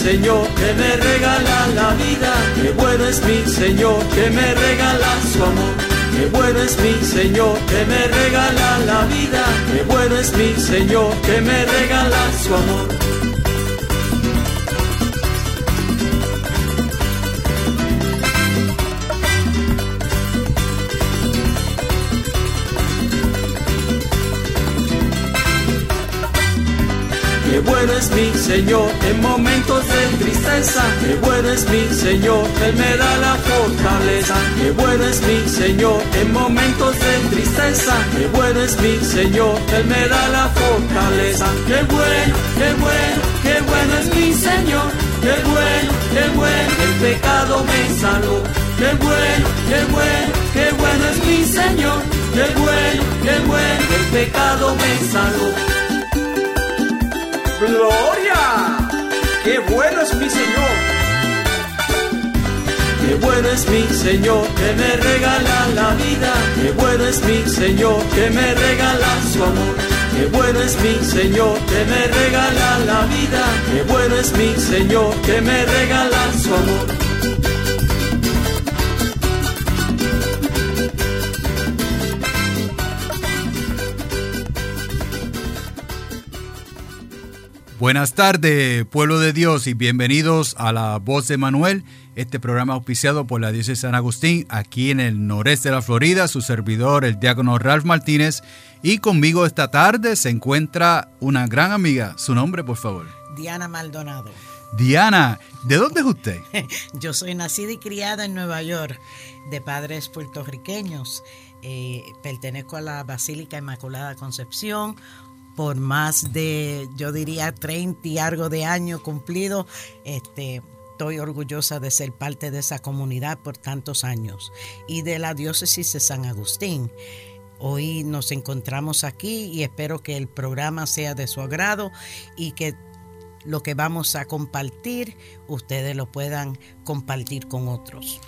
Señor que me regala la vida, qué bueno es mi Señor que me regala su amor. Qué bueno es mi Señor que me regala la vida, qué bueno es mi Señor que me regala su amor. Mi Señor en momentos de tristeza. Qué bueno es mi Señor, Él me da la fortaleza. Qué bueno es mi Señor en momentos de tristeza. Qué bueno es mi Señor, Él me da la fortaleza. Qué bueno, qué bueno, qué bueno es mi Señor. Qué bueno, qué bueno, el pecado me salvó. Qué bueno, qué bueno, qué bueno es mi Señor. Qué bueno, qué bueno, el pecado me salvó. ¡Gloria! ¡Qué bueno es mi Señor! Qué bueno es mi Señor que me regala la vida. Qué bueno es mi Señor que me regala su amor. Qué bueno es mi Señor que me regala la vida. Qué bueno es mi Señor que me regala su amor. Buenas tardes, pueblo de Dios, y bienvenidos a La Voz de Manuel, este programa auspiciado por la Diócesis de San Agustín, aquí en el noreste de la Florida, su servidor, el diácono Ralph Martínez, y conmigo esta tarde se encuentra una gran amiga. Su nombre, por favor. Diana Maldonado. Diana, ¿de dónde es usted? Yo soy nacida y criada en Nueva York, de padres puertorriqueños. Eh, pertenezco a la Basílica Inmaculada Concepción, por más de, yo diría, 30 y algo de años cumplidos, este, estoy orgullosa de ser parte de esa comunidad por tantos años y de la diócesis de San Agustín. Hoy nos encontramos aquí y espero que el programa sea de su agrado y que lo que vamos a compartir ustedes lo puedan compartir con otros.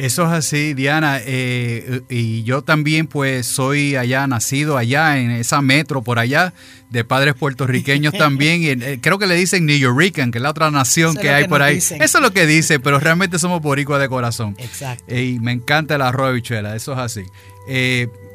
Eso es así, Diana. Eh, y yo también pues soy allá, nacido allá en esa metro por allá, de padres puertorriqueños también. Y, eh, creo que le dicen New Yorkican, que es la otra nación que hay por ahí. Eso es lo que dice, pero realmente somos boricuas de corazón. Exacto. y me encanta el arroz de bichuela, eso es así.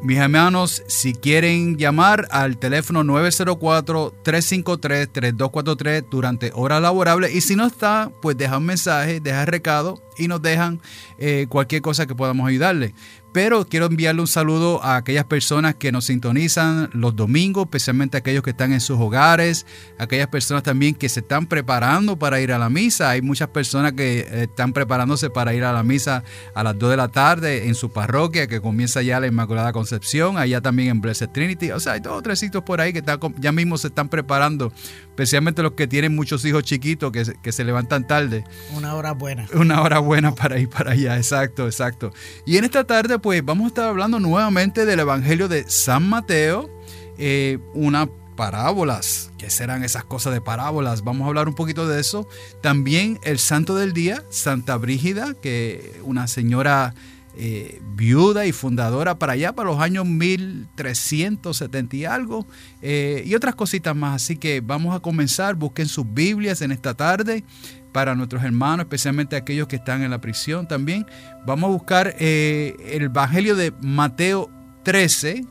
Mis hermanos, si quieren llamar al teléfono 904-353-3243 durante horas laborables y si no está, pues deja un mensaje, deja recado y nos dejan eh, cualquier cosa que podamos ayudarle. Pero quiero enviarle un saludo a aquellas personas que nos sintonizan los domingos, especialmente aquellos que están en sus hogares, aquellas personas también que se están preparando para ir a la misa. Hay muchas personas que eh, están preparándose para ir a la misa a las 2 de la tarde en su parroquia, que comienza ya la Inmaculada Concepción, allá también en Blessed Trinity. O sea, hay dos o tres sitios por ahí que ya mismo se están preparando, especialmente los que tienen muchos hijos chiquitos que, que se levantan tarde. Una hora buena. Una hora buena para ir para allá, exacto, exacto. Y en esta tarde, pues vamos a estar hablando nuevamente del Evangelio de San Mateo, eh, una parábolas. ¿Qué serán esas cosas de parábolas? Vamos a hablar un poquito de eso. También el santo del día, Santa Brígida, que una señora eh, viuda y fundadora para allá, para los años 1370 y algo, eh, y otras cositas más. Así que vamos a comenzar, busquen sus Biblias en esta tarde para nuestros hermanos, especialmente aquellos que están en la prisión también. Vamos a buscar eh, el Evangelio de Mateo 13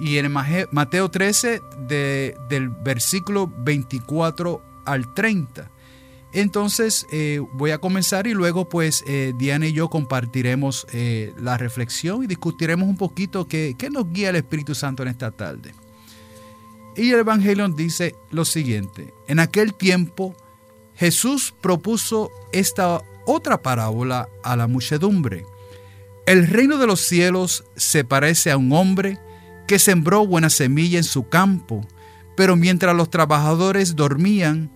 y en Mateo 13 del versículo 24 al 30. Entonces eh, voy a comenzar y luego pues eh, Diana y yo compartiremos la reflexión y discutiremos un poquito qué, qué nos guía el Espíritu Santo en esta tarde. Y el Evangelio dice lo siguiente, en aquel tiempo Jesús propuso esta otra parábola a la muchedumbre. El reino de los cielos se parece a un hombre que sembró buena semilla en su campo, pero mientras los trabajadores dormían,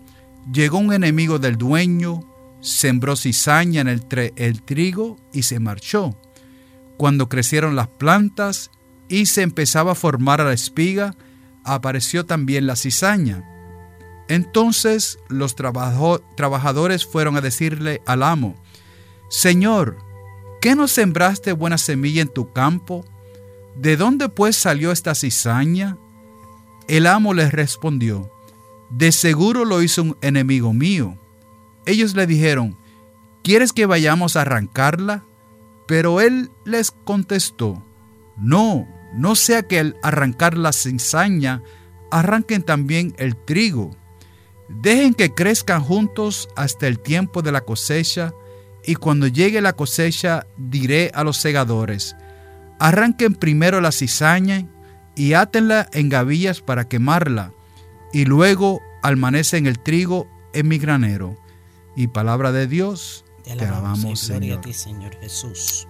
llegó un enemigo del dueño, sembró cizaña en el, trigo y se marchó. Cuando crecieron las plantas y se empezaba a formar la espiga, apareció también la cizaña. Entonces los trabajadores fueron a decirle al amo, Señor, ¿qué no sembraste buena semilla en tu campo? ¿De dónde pues salió esta cizaña? El amo les respondió, de seguro lo hizo un enemigo mío. Ellos le dijeron, ¿quieres que vayamos a arrancarla? Pero él les contestó, no, no sea que al arrancar la cizaña arranquen también el trigo. Dejen que crezcan juntos hasta el tiempo de la cosecha, y cuando llegue la cosecha diré a los segadores, arranquen primero la cizaña y átenla en gavillas para quemarla, y luego almanecen el trigo en mi granero. Y palabra de Dios, te alabamos, Señor. Señor Jesús.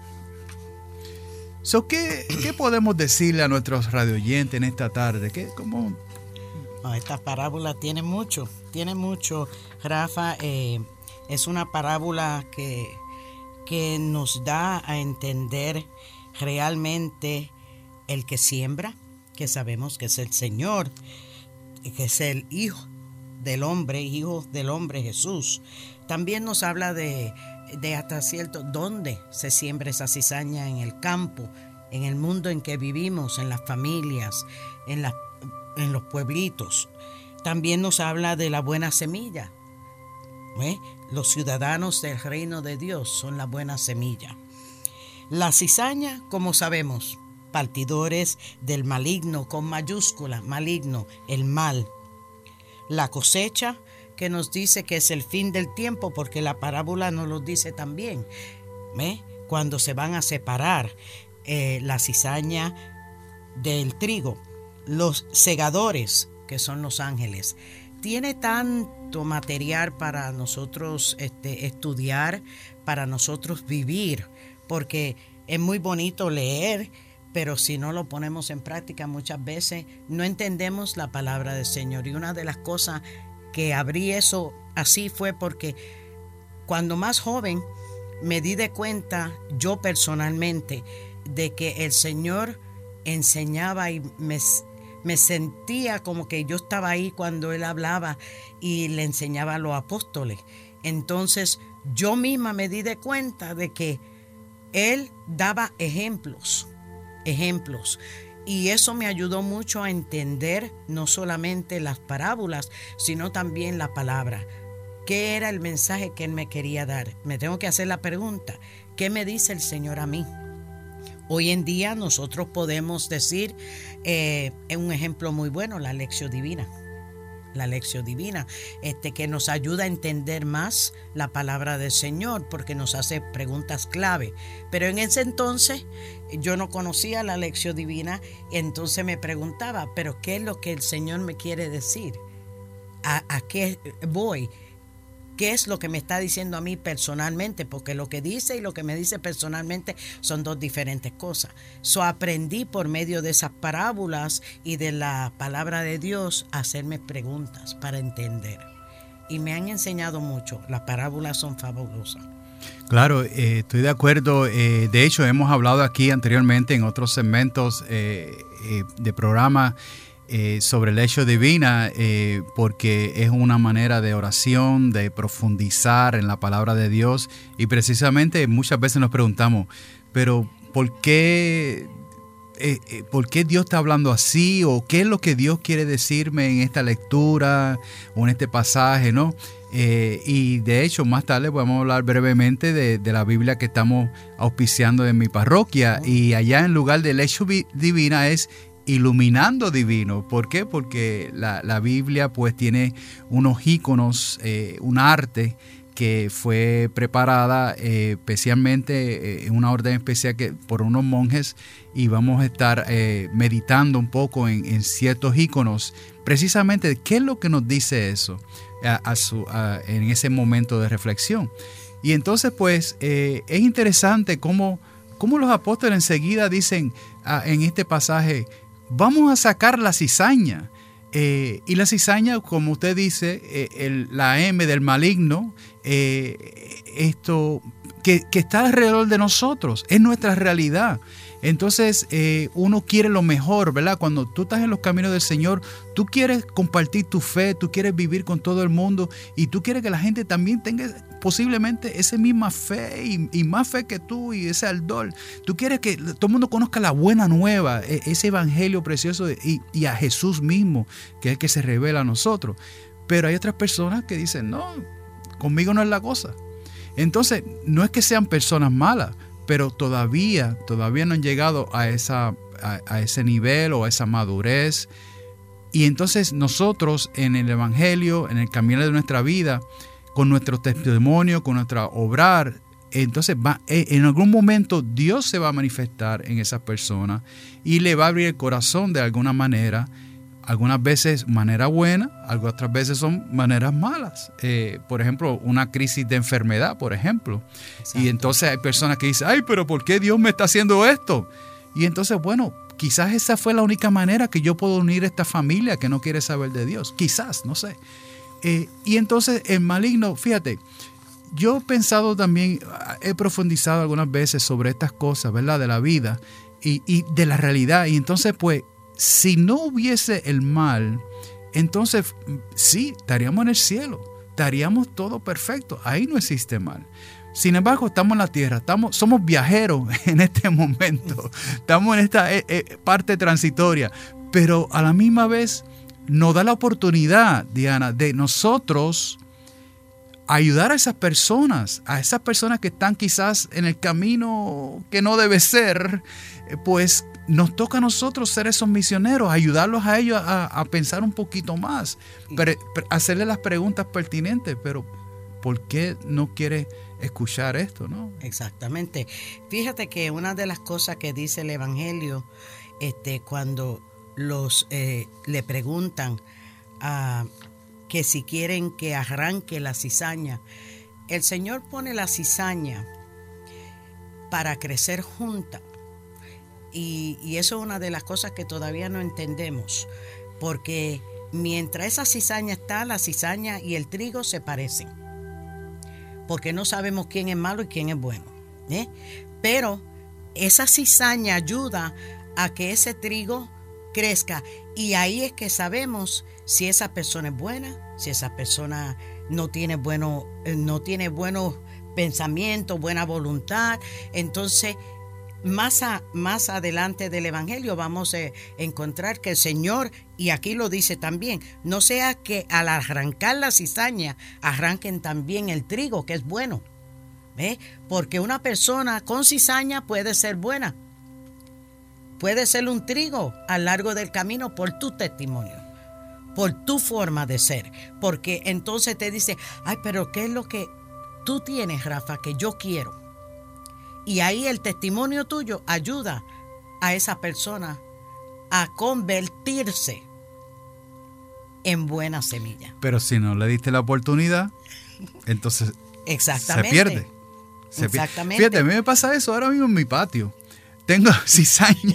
So, ¿qué, ¿Qué podemos decirle a nuestros radioyentes en esta tarde? ¿Qué, cómo? esta parábola tiene mucho, tiene mucho. Rafa, eh, es una parábola que, que nos da a entender realmente el que siembra, que sabemos que es el Señor, que es el Hijo del hombre, Hijo del hombre Jesús. También nos habla de, de hasta cierto dónde se siembra esa cizaña en el campo, en el mundo en que vivimos, en las familias, en, en los pueblitos. También nos habla de la buena semilla. ¿eh? Los ciudadanos del reino de Dios son la buena semilla. La cizaña, como sabemos, partidores del maligno con mayúscula, maligno, el mal. La cosecha, que nos dice que es el fin del tiempo, porque la parábola nos lo dice también. Cuando se van a separar eh, la cizaña del trigo, los segadores, que son los ángeles, tiene tanto material para nosotros este, estudiar, para nosotros vivir, porque es muy bonito leer, pero si no lo ponemos en práctica muchas veces no entendemos la palabra del Señor. Y una de las cosas que abrí eso así fue porque cuando más joven me di de cuenta yo personalmente de que el Señor enseñaba y me, me sentía como que yo estaba ahí cuando Él hablaba y le enseñaba a los apóstoles. Entonces yo misma me di de cuenta de que Él daba ejemplos, ejemplos. Y eso me ayudó mucho a entender no solamente las parábolas, sino también la palabra. ¿Qué era el mensaje que Él me quería dar? Me tengo que hacer la pregunta, ¿qué me dice el Señor a mí? Hoy en día nosotros podemos decir, eh, un ejemplo muy bueno, la lección divina la lección divina, este, que nos ayuda a entender más la palabra del Señor, porque nos hace preguntas clave. Pero en ese entonces yo no conocía la lección divina, entonces me preguntaba, pero ¿qué es lo que el Señor me quiere decir? ¿A, a qué voy? Qué es lo que me está diciendo a mí personalmente, porque lo que dice y lo que me dice personalmente son dos diferentes cosas. So aprendí por medio de esas parábolas y de la palabra de Dios a hacerme preguntas para entender. Y me han enseñado mucho. Las parábolas son fabulosas. Claro, eh, estoy de acuerdo. Eh, de hecho, hemos hablado aquí anteriormente en otros segmentos eh, de programa eh, sobre el hecho divina, eh, porque es una manera de oración, de profundizar en la palabra de Dios. Y precisamente muchas veces nos preguntamos, pero ¿por qué, eh, ¿por qué Dios está hablando así? ¿O qué es lo que Dios quiere decirme en esta lectura o en este pasaje? ¿no? y de hecho, más tarde vamos a hablar brevemente de, de, la Biblia que estamos auspiciando en mi parroquia. Y allá en lugar del hecho divina es iluminando divino. ¿Por qué? Porque la, Biblia pues tiene unos íconos, eh, un arte que fue preparada eh, especialmente en eh, una orden especial que, por unos monjes y vamos a estar meditando un poco en, ciertos íconos. Precisamente, ¿qué es lo que nos dice eso en ese momento de reflexión? Y entonces pues es interesante cómo, cómo los apóstoles enseguida dicen ah, en este pasaje, vamos a sacar la cizaña. Eh, y la cizaña, como usted dice, eh, la M del maligno, eh, esto que, que, está alrededor de nosotros, es nuestra realidad. Entonces uno quiere lo mejor, ¿verdad? Cuando tú estás en los caminos del Señor, tú quieres compartir tu fe, tú quieres vivir con todo el mundo y tú quieres que la gente también tenga posiblemente esa misma fe y, más fe que tú y ese ardor. Tú quieres que todo el mundo conozca la buena nueva, e, ese evangelio precioso y, a Jesús mismo, que es el que se revela a nosotros. Pero hay otras personas que dicen, no, conmigo no es la cosa. Entonces, no es que sean personas malas, pero todavía, todavía no han llegado a, esa, a, ese nivel o a esa madurez. Y entonces nosotros en el Evangelio, en el camino de nuestra vida, con nuestro testimonio, con nuestra obrar, entonces va, e, en algún momento Dios se va a manifestar en esa persona y le va a abrir el corazón de alguna manera algunas veces manera buena, otras veces son maneras malas. Eh, por ejemplo, una crisis de enfermedad, por ejemplo. Y entonces hay personas que dicen, ay, pero ¿por qué Dios me está haciendo esto? Y entonces, bueno, quizás esa fue la única manera que yo puedo unir a esta familia que no quiere saber de Dios. Quizás, no sé. Eh, y entonces el maligno, fíjate, yo he pensado también, he profundizado algunas veces sobre estas cosas, ¿verdad? De la vida y, de la realidad. Y entonces, pues, si no hubiese el mal, entonces sí, estaríamos en el cielo, estaríamos todo perfecto, ahí no existe mal. Sin embargo, estamos en la tierra, estamos, somos viajeros en este momento, estamos en esta eh, eh, parte transitoria, pero a la misma vez nos da la oportunidad, Diana, de nosotros ayudar a esas personas, a esas personas que están quizás en el camino que no debe ser, eh, pues nos toca a nosotros ser esos misioneros, ayudarlos a ellos a, pensar un poquito más, pero, hacerle las preguntas pertinentes, pero ¿por qué no quiere escuchar esto? no? Exactamente. Fíjate que una de las cosas que dice el Evangelio, este, cuando los eh, le preguntan a, que si quieren que arranque la cizaña, el Señor pone la cizaña para crecer junta y, eso es una de las cosas que todavía no entendemos, porque mientras esa cizaña está, la cizaña y el trigo se parecen, porque no sabemos quién es malo y quién es bueno. ¿eh? Pero esa cizaña ayuda a que ese trigo crezca y ahí es que sabemos si esa persona es buena, si esa persona no tiene bueno, eh, no tiene buenos pensamientos, buena voluntad. Entonces más, más adelante del Evangelio vamos a encontrar que el Señor, y aquí lo dice también, no sea que al arrancar la cizaña arranquen también el trigo, que es bueno. ¿Ve? Porque una persona con cizaña puede ser buena. Puede ser un trigo a lo largo del camino por tu testimonio, por tu forma de ser. Porque entonces te dice, ay, pero ¿qué es lo que tú tienes, Rafa, que yo quiero? Y ahí el testimonio tuyo ayuda a esa persona a convertirse en buena semilla. Pero si no le diste la oportunidad, entonces se pierde. Exactamente. Fíjate, a mí me pasa eso ahora mismo en mi patio tengo cizaña.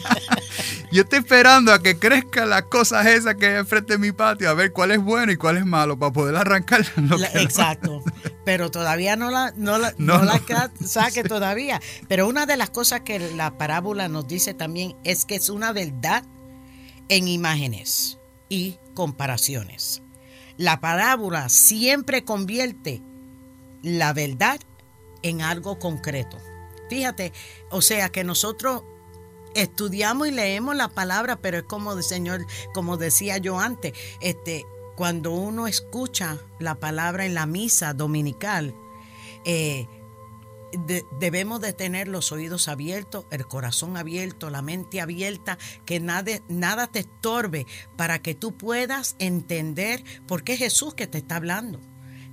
Yo estoy esperando a que crezca las cosas esas que hay enfrente de mi patio, a ver cuál es bueno y cuál es malo, para poder arrancar. exacto. Pero todavía no la, no la, saque todavía. Pero una de las cosas que la parábola nos dice también es que es una verdad en imágenes y comparaciones. La parábola siempre convierte la verdad en algo concreto. Fíjate, o sea que nosotros estudiamos y leemos la palabra, pero es como el Señor, como decía yo antes, este, cuando uno escucha la palabra en la misa dominical, eh, debemos de tener los oídos abiertos, el corazón abierto, la mente abierta, que nada, nada te estorbe para que tú puedas entender por qué Jesús que te está hablando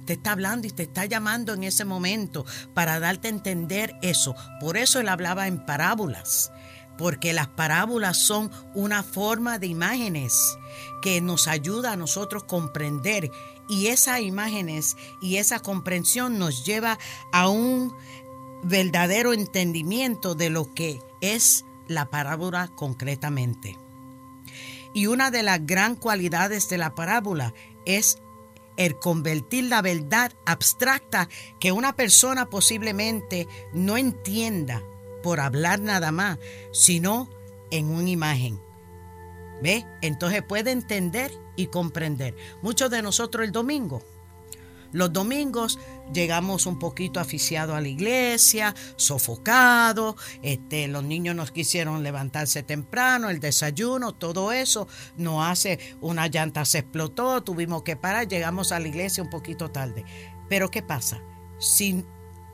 te está hablando y te está llamando en ese momento para darte a entender eso. Por eso él hablaba en parábolas, porque las parábolas son una forma de imágenes que nos ayuda a nosotros comprender y esas imágenes y esa comprensión nos lleva a un verdadero entendimiento de lo que es la parábola concretamente. Y una de las gran cualidades de la parábola es el convertir la verdad abstracta que una persona posiblemente no entienda por hablar nada más, sino en una imagen. ¿Ve? Entonces puede entender y comprender. Muchos de nosotros el domingo Los domingos llegamos un poquito aficiados a la iglesia, sofocados, este, los niños nos quisieron levantarse temprano, el desayuno, todo eso nos hace, una llanta se explotó, tuvimos que parar, llegamos a la iglesia un poquito tarde. Pero ¿qué pasa? Si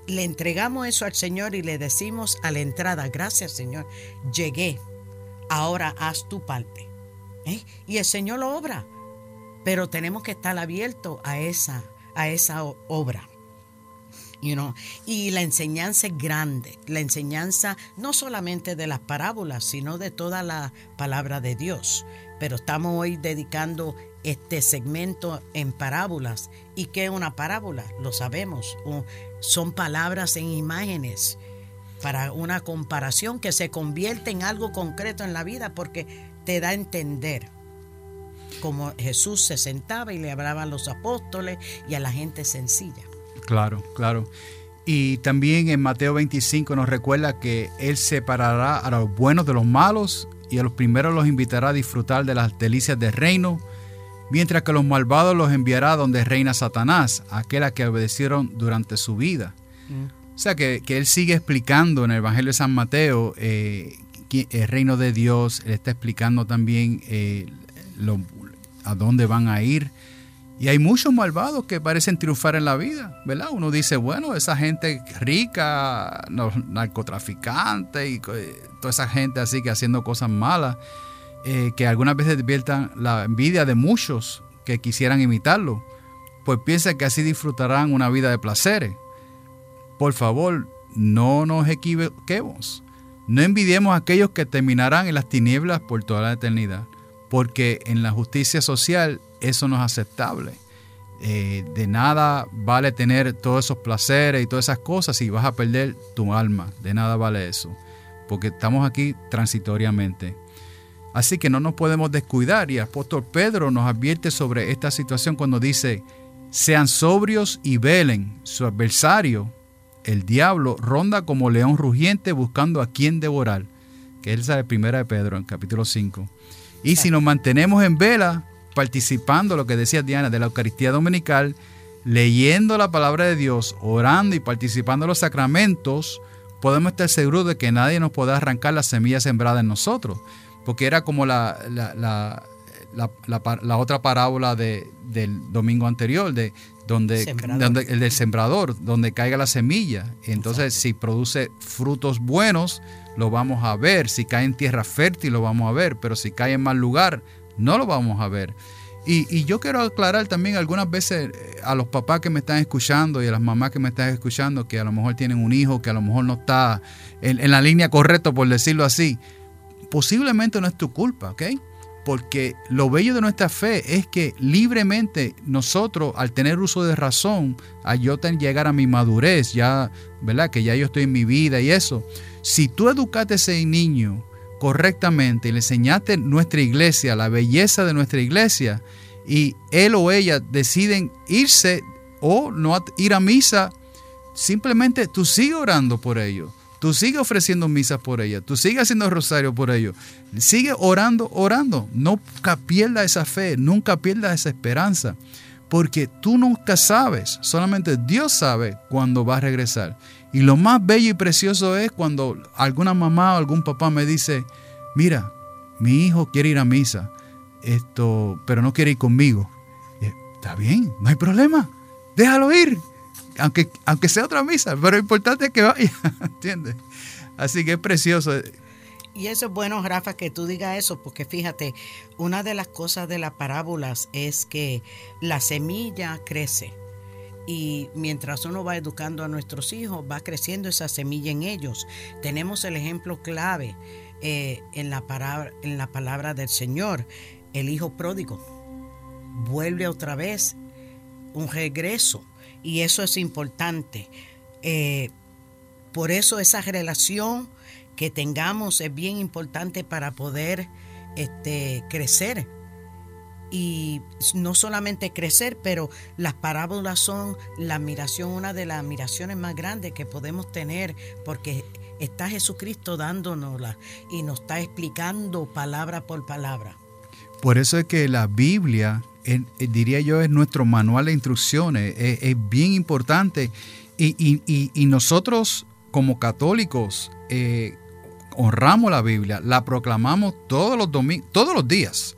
le entregamos eso al Señor y le decimos a la entrada, gracias Señor, llegué, ahora haz tu parte. ¿eh? Y el Señor lo obra, pero tenemos que estar abiertos a esa, a esa obra. You know? Y la enseñanza es grande, la enseñanza no solamente de las parábolas, sino de toda la palabra de Dios. Pero estamos hoy dedicando este segmento en parábolas. ¿Y qué es una parábola? Lo sabemos. Son palabras en imágenes para una comparación que se convierte en algo concreto en la vida porque te da a entender como Jesús se sentaba y le hablaba a los apóstoles y a la gente sencilla. Claro, claro. Y también en Mateo 25 nos recuerda que Él separará a los buenos de los malos y a los primeros los invitará a disfrutar de las delicias del reino mientras que los malvados los enviará donde reina Satanás, aquel a que obedecieron durante su vida. Mm. O sea que, Él sigue explicando en el Evangelio de San Mateo eh, el reino de Dios, Él está explicando también eh, a dónde van a ir. Y hay muchos malvados que parecen triunfar en la vida, ¿verdad? Uno dice, bueno, esa gente rica, los narcotraficantes y toda esa gente así que haciendo cosas malas, eh, que algunas veces despiertan la envidia de muchos que quisieran imitarlo, pues piensa que así disfrutarán una vida de placeres. Por favor, no nos equivoquemos. No envidiemos a aquellos que terminarán en las tinieblas por toda la eternidad, porque en la justicia social eso no es aceptable. Eh, de nada vale tener todos esos placeres y todas esas cosas si vas a perder tu alma. De nada vale eso, porque estamos aquí transitoriamente. Así que no nos podemos descuidar y el apóstol Pedro nos advierte sobre esta situación cuando dice, sean sobrios y velen, su adversario, el diablo, ronda como león rugiente buscando a quien devorar, que es la primera de Pedro en capítulo 5. Y si nos mantenemos en vela, participando, lo que decía Diana, de la Eucaristía Dominical, leyendo la palabra de Dios, orando y participando en los sacramentos, podemos estar seguros de que nadie nos podrá arrancar la semilla sembrada en nosotros porque era como la, la, otra parábola de, del domingo anterior, de donde, el del sembrador, donde caiga la semilla. Entonces, si produce frutos buenos, lo vamos a ver. Si cae en tierra fértil, lo vamos a ver. Pero si cae en mal lugar, no lo vamos a ver. Y, yo quiero aclarar también algunas veces eh, a los papás que me están escuchando y a las mamás que me están escuchando que a lo mejor tienen un hijo que a lo mejor no está en, en la línea correcta, por decirlo así posiblemente no es tu culpa, ¿ok? Porque lo bello de nuestra fe es que libremente nosotros, al tener uso de razón, al yo llegar a mi madurez, ya, ¿verdad? Que ya yo estoy en mi vida y eso. Si tú educaste a ese niño correctamente y le enseñaste nuestra iglesia, la belleza de nuestra iglesia, y él o ella deciden irse o no ir a misa, simplemente tú sigue orando por ellos. Tú sigues ofreciendo misas por ella, tú sigues haciendo rosario por ellos, sigue orando, orando. Nunca pierdas esa fe, nunca pierdas esa esperanza, porque tú nunca sabes, solamente Dios sabe cuándo va a regresar. Y lo más bello y precioso es cuando alguna mamá o algún papá me dice, mira, mi hijo quiere ir a misa, esto, pero no quiere ir conmigo. Está bien, no hay problema, déjalo ir aunque, aunque sea otra misa, pero lo importante es que vaya, ¿entiendes? Así que es precioso. Y eso es bueno, Rafa, que tú digas eso, porque fíjate, una de las cosas de las parábolas es que la semilla crece. Y mientras uno va educando a nuestros hijos, va creciendo esa semilla en ellos. Tenemos el ejemplo clave eh, en, la palabra, en la palabra del Señor, el hijo pródigo. Vuelve otra vez, un regreso y eso es importante. Eh, por eso esa relación que tengamos es bien importante para poder este, crecer. Y no solamente crecer, pero las parábolas son la admiración, una de las admiraciones más grandes que podemos tener, porque está Jesucristo dándonosla y nos está explicando palabra por palabra. Por eso es que la Biblia diría yo, es nuestro manual de instrucciones, es, bien importante. Y, nosotros como católicos eh, honramos la Biblia, la proclamamos todos los, todos los días,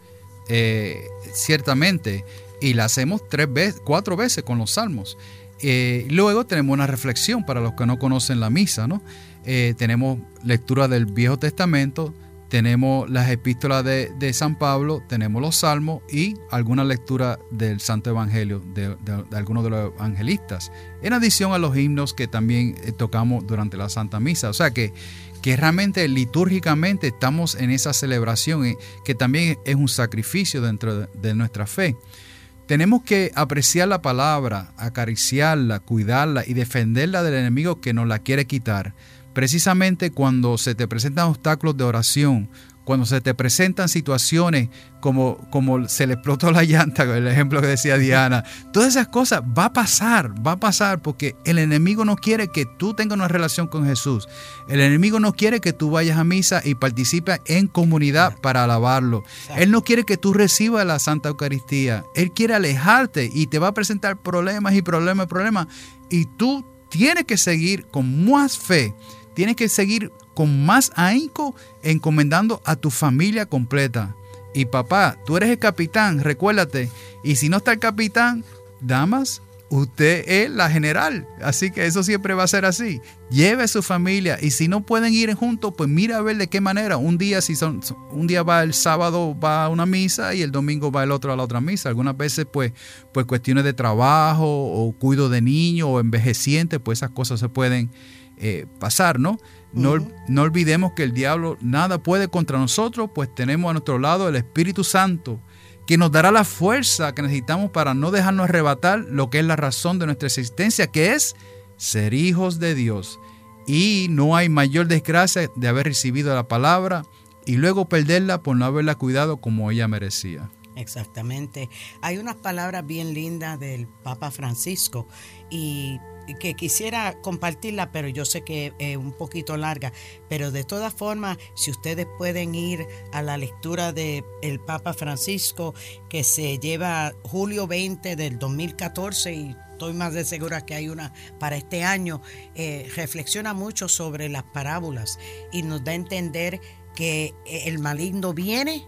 eh, ciertamente, y la hacemos tres veces, cuatro veces con los salmos. Eh, luego tenemos una reflexión para los que no conocen la misa, ¿no? tenemos lectura del Viejo Testamento, tenemos las epístolas de, San Pablo, tenemos los salmos y alguna lectura del Santo Evangelio de, algunos de los evangelistas, en adición a los himnos que también eh, tocamos durante la Santa Misa. O sea que, que realmente litúrgicamente estamos en esa celebración eh, que también es un sacrificio dentro de nuestra fe. Tenemos que apreciar la palabra, acariciarla, cuidarla y defenderla del enemigo que nos la quiere quitar Precisamente cuando se te presentan obstáculos de oración, cuando se te presentan situaciones como, como se le explotó la llanta, el ejemplo que decía Diana, todas esas cosas va a pasar, va a pasar porque el enemigo no quiere que tú tengas una relación con Jesús. El enemigo no quiere que tú vayas a misa y participes en comunidad para alabarlo. Él no quiere que tú recibas la Santa Eucaristía. Él quiere alejarte y te va a presentar problemas y problemas y problemas. Y tú tienes que seguir con más fe tienes que seguir con más ahínco encomendando a tu familia completa. Y papá, tú eres el capitán, recuérdate. Y si no está el capitán, damas, usted es la general. Así que eso siempre va a ser así. Lleve a su familia y si no pueden ir juntos, pues mira a ver de qué manera. Un día si son un día va el sábado va a una misa y el domingo va el otro a la otra misa. Algunas veces pues pues cuestiones de trabajo o cuido de niños o envejecientes, pues esas cosas se pueden eh, pasar, ¿no? No, no olvidemos que el diablo nada puede contra nosotros, pues tenemos a nuestro lado el Espíritu Santo, que nos dará la fuerza que necesitamos para no dejarnos arrebatar lo que es la razón de nuestra existencia, que es ser hijos de Dios. Y no hay mayor desgracia de haber recibido la palabra y luego perderla por no haberla cuidado como ella merecía. Exactamente. Hay unas palabras bien lindas del Papa Francisco y que quisiera compartirla, pero yo sé que es un poquito larga. Pero de todas formas, si ustedes pueden ir a la lectura del el Papa Francisco, que se lleva julio 20 del 2014 y estoy más de segura que hay una para este año, eh, reflexiona mucho sobre las parábolas y nos da a entender que el maligno viene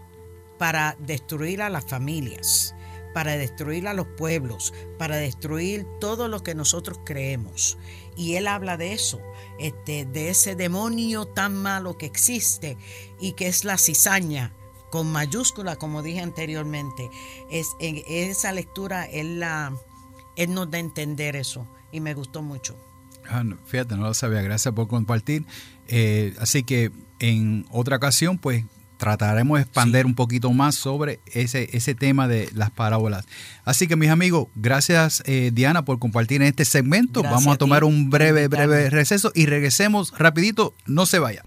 para destruir a las familias para destruir a los pueblos, para destruir todo lo que nosotros creemos. Y él habla de eso, este, de ese demonio tan malo que existe y que es la cizaña, con mayúscula, como dije anteriormente. Es, en esa lectura él, la, él nos da a entender eso y me gustó mucho. Ah, fíjate, no lo sabía. Gracias por compartir. Eh, así que en otra ocasión, pues trataremos de expandir un poquito más sobre ese, ese tema de las parábolas. Así que mis amigos, gracias eh, Diana por compartir en este segmento. Vamos a tomar un breve, breve receso y regresemos rapidito. No se vaya.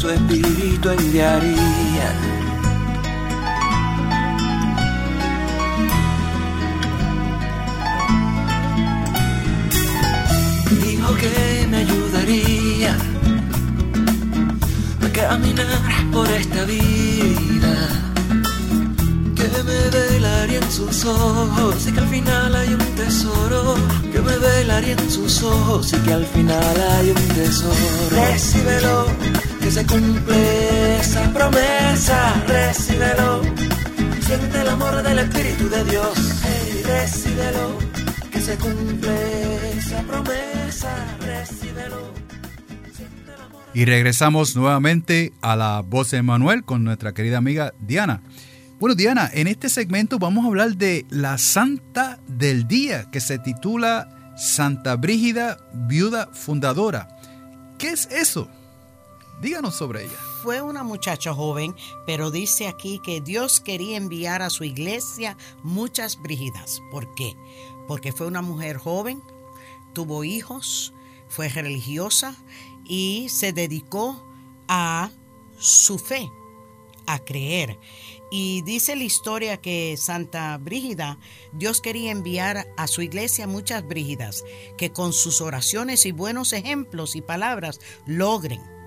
Su espíritu enviaría. Dijo que me ayudaría a caminar por esta vida que me velaría en sus ojos y que al final hay un tesoro. Que me velaría en sus ojos y que al final hay un tesoro. Recíbelo, se cumple esa promesa. Siente el amor del Espíritu de Dios. Que se cumple esa promesa. Recíbelo. Y regresamos nuevamente a la voz de Manuel con nuestra querida amiga Diana. Bueno, Diana, en este segmento vamos a hablar de la Santa del Día, que se titula Santa Brígida, viuda fundadora. ¿Qué es eso? Díganos sobre ella. Fue una muchacha joven, pero dice aquí que Dios quería enviar a su iglesia muchas Brígidas. ¿Por qué? Porque fue una mujer joven, tuvo hijos, fue religiosa y se dedicó a su fe, a creer. Y dice la historia que Santa Brígida, Dios quería enviar a su iglesia muchas Brígidas que con sus oraciones y buenos ejemplos y palabras logren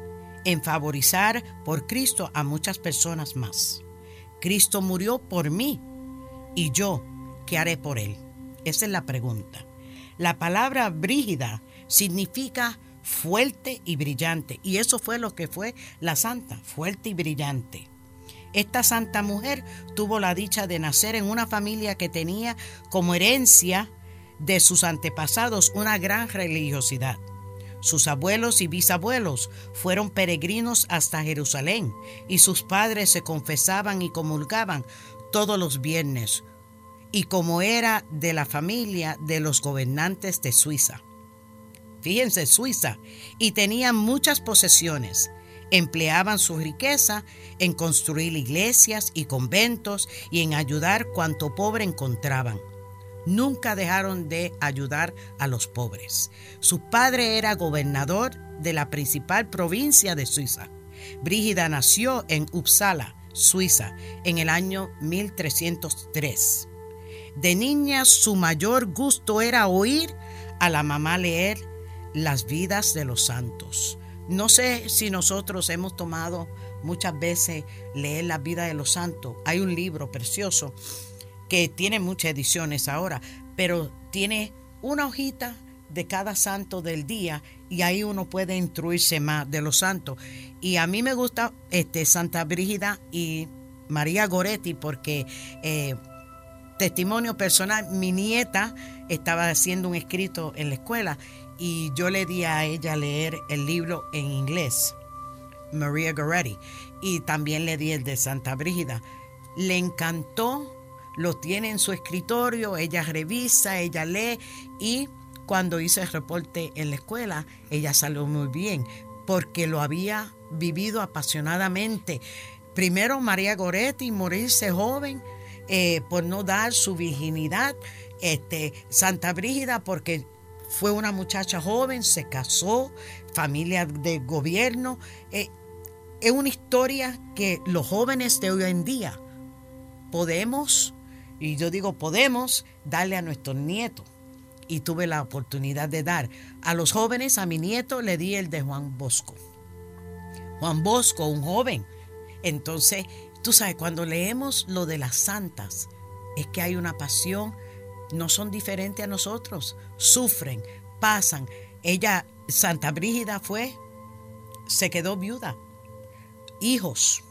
favorizar por Cristo a muchas personas más. Cristo murió por mí y yo, ¿qué haré por él? Esa es la pregunta. La palabra Brígida significa fuerte y brillante y eso fue lo que fue la santa, fuerte y brillante. Esta santa mujer tuvo la dicha de nacer en una familia que tenía como herencia de sus antepasados una gran religiosidad. Sus abuelos y bisabuelos fueron peregrinos hasta Jerusalén y sus padres se confesaban y comulgaban todos los viernes, y como era de la familia de los gobernantes de Suiza. Fíjense, Suiza, y tenían muchas posesiones empleaban su riqueza en construir iglesias y conventos y en ayudar cuanto pobre encontraban. Nunca dejaron de ayudar a los pobres. Su padre era gobernador de la principal provincia de Suiza. Brígida nació en Uppsala, Suiza, en el año 1303. De niña su mayor gusto era oír a la mamá leer las vidas de los santos. No sé si nosotros hemos tomado muchas veces leer la vida de los santos. Hay un libro precioso que tiene muchas ediciones ahora, pero tiene una hojita de cada santo del día y ahí uno puede instruirse más de los santos. Y a mí me gusta este, Santa Brígida y María Goretti porque eh, testimonio personal, mi nieta estaba haciendo un escrito en la escuela y yo le di a ella leer el libro en inglés, Maria Goretti, y también le di el de Santa Brígida. Le encantó, lo tiene en su escritorio, ella revisa, ella lee y cuando hice el reporte en la escuela, ella salió muy bien porque lo había vivido apasionadamente. Primero María Goretti, morirse joven eh, por no dar su virginidad. Este, Santa Brígida porque fue una muchacha joven, se casó, familia de gobierno. Eh, es una historia que los jóvenes de hoy en día podemos, y yo digo podemos, darle a nuestros nietos. Y tuve la oportunidad de dar a los jóvenes, a mi nieto le di el de Juan Bosco. Juan Bosco, un joven. Entonces, tú sabes, cuando leemos lo de las santas, es que hay una pasión no son diferentes a nosotros, sufren, pasan. Ella, Santa Brígida fue, se quedó viuda, hijos,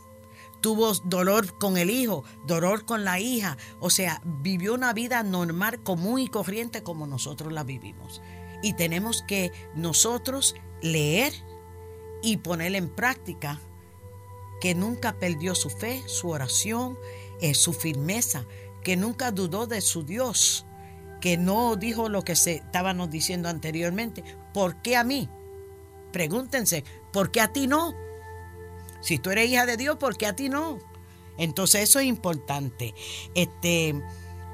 tuvo dolor con el hijo, dolor con la hija, o sea, vivió una vida normal, común y corriente como nosotros la vivimos. Y tenemos que nosotros leer y poner en práctica que nunca perdió su fe, su oración, eh, su firmeza, que nunca dudó de su Dios, que no dijo lo que se estábamos diciendo anteriormente. ¿Por qué a mí? Pregúntense, ¿por qué a ti no? Si tú eres hija de Dios, ¿por qué a ti no? Entonces eso es importante. Este,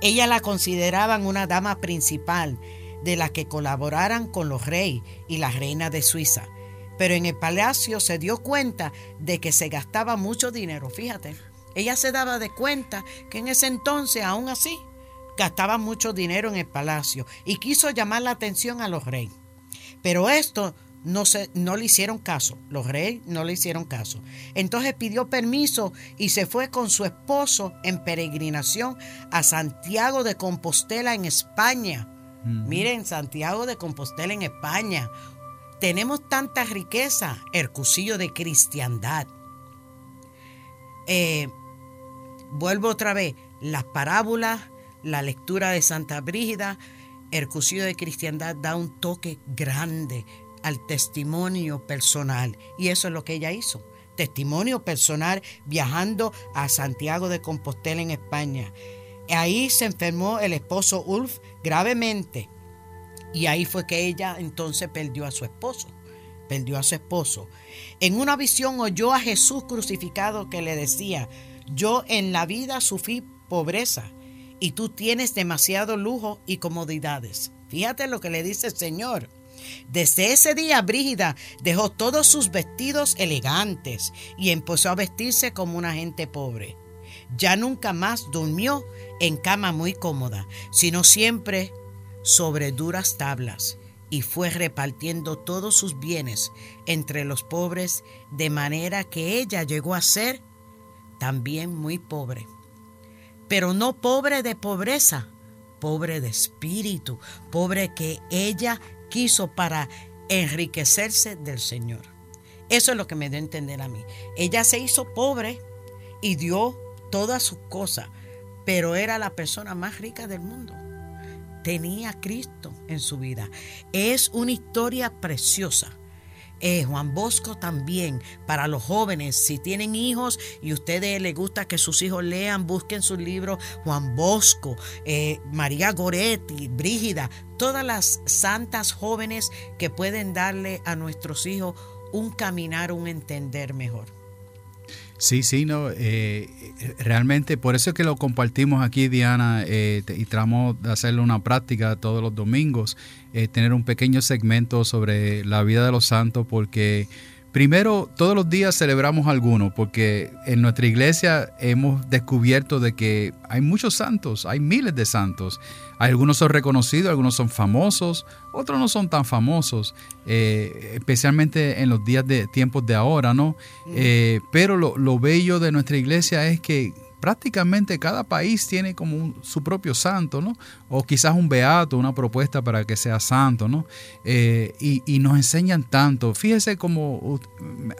ella la consideraban una dama principal de la que colaboraran con los reyes y las reinas de Suiza. Pero en el palacio se dio cuenta de que se gastaba mucho dinero, fíjate. Ella se daba de cuenta que en ese entonces, aún así, gastaba mucho dinero en el palacio y quiso llamar la atención a los reyes. Pero esto no, se, no le hicieron caso, los reyes no le hicieron caso. Entonces pidió permiso y se fue con su esposo en peregrinación a Santiago de Compostela en España. Miren, Santiago de Compostela en España. Tenemos tanta riqueza, el cusillo de cristiandad. Eh, vuelvo otra vez, las parábolas la lectura de Santa Brígida, el cursillo de cristiandad da un toque grande al testimonio personal. Y eso es lo que ella hizo. Testimonio personal viajando a Santiago de Compostela en España. Ahí se enfermó el esposo Ulf gravemente Y ahí fue que ella entonces perdió a su esposo. Perdió a su esposo. En una visión oyó a Jesús crucificado que le decía, yo en la vida sufrí pobreza y tú tienes demasiado lujo y comodidades. Fíjate lo que le dice el Señor. Desde ese día Brígida dejó todos sus vestidos elegantes y empezó a vestirse como una gente pobre. Ya nunca más durmió en cama muy cómoda, sino siempre sobre duras tablas y fue repartiendo todos sus bienes entre los pobres, de manera que ella llegó a ser también muy pobre. Pero no pobre de pobreza, pobre de espíritu, pobre que ella quiso para enriquecerse del Señor. Eso es lo que me dio a entender a mí. Ella se hizo pobre y dio todas sus cosas, pero era la persona más rica del mundo. Tenía Cristo en su vida. Es una historia preciosa. Eh, Juan Bosco también, para los jóvenes, si tienen hijos y ustedes les gusta que sus hijos lean, busquen sus libros, Juan Bosco, eh, María Goretti, Brígida, todas las santas jóvenes que pueden darle a nuestros hijos un caminar, un entender mejor. Sí, sí, no, eh, realmente por eso es que lo compartimos aquí, Diana, eh, y tratamos de hacerle una práctica todos los domingos, eh, tener un pequeño segmento sobre la vida de los santos, porque primero todos los días celebramos algunos, porque en nuestra iglesia hemos descubierto de que hay muchos santos, hay miles de santos. Algunos son reconocidos, algunos son famosos, otros no son tan famosos, eh, especialmente en los días de tiempos de ahora, ¿no? Mm. Eh, pero lo, bello de nuestra iglesia es que prácticamente cada país tiene como su propio santo, ¿no? O quizás un beato, una propuesta para que sea santo, ¿no? Eh, y, nos enseñan tanto. Fíjese como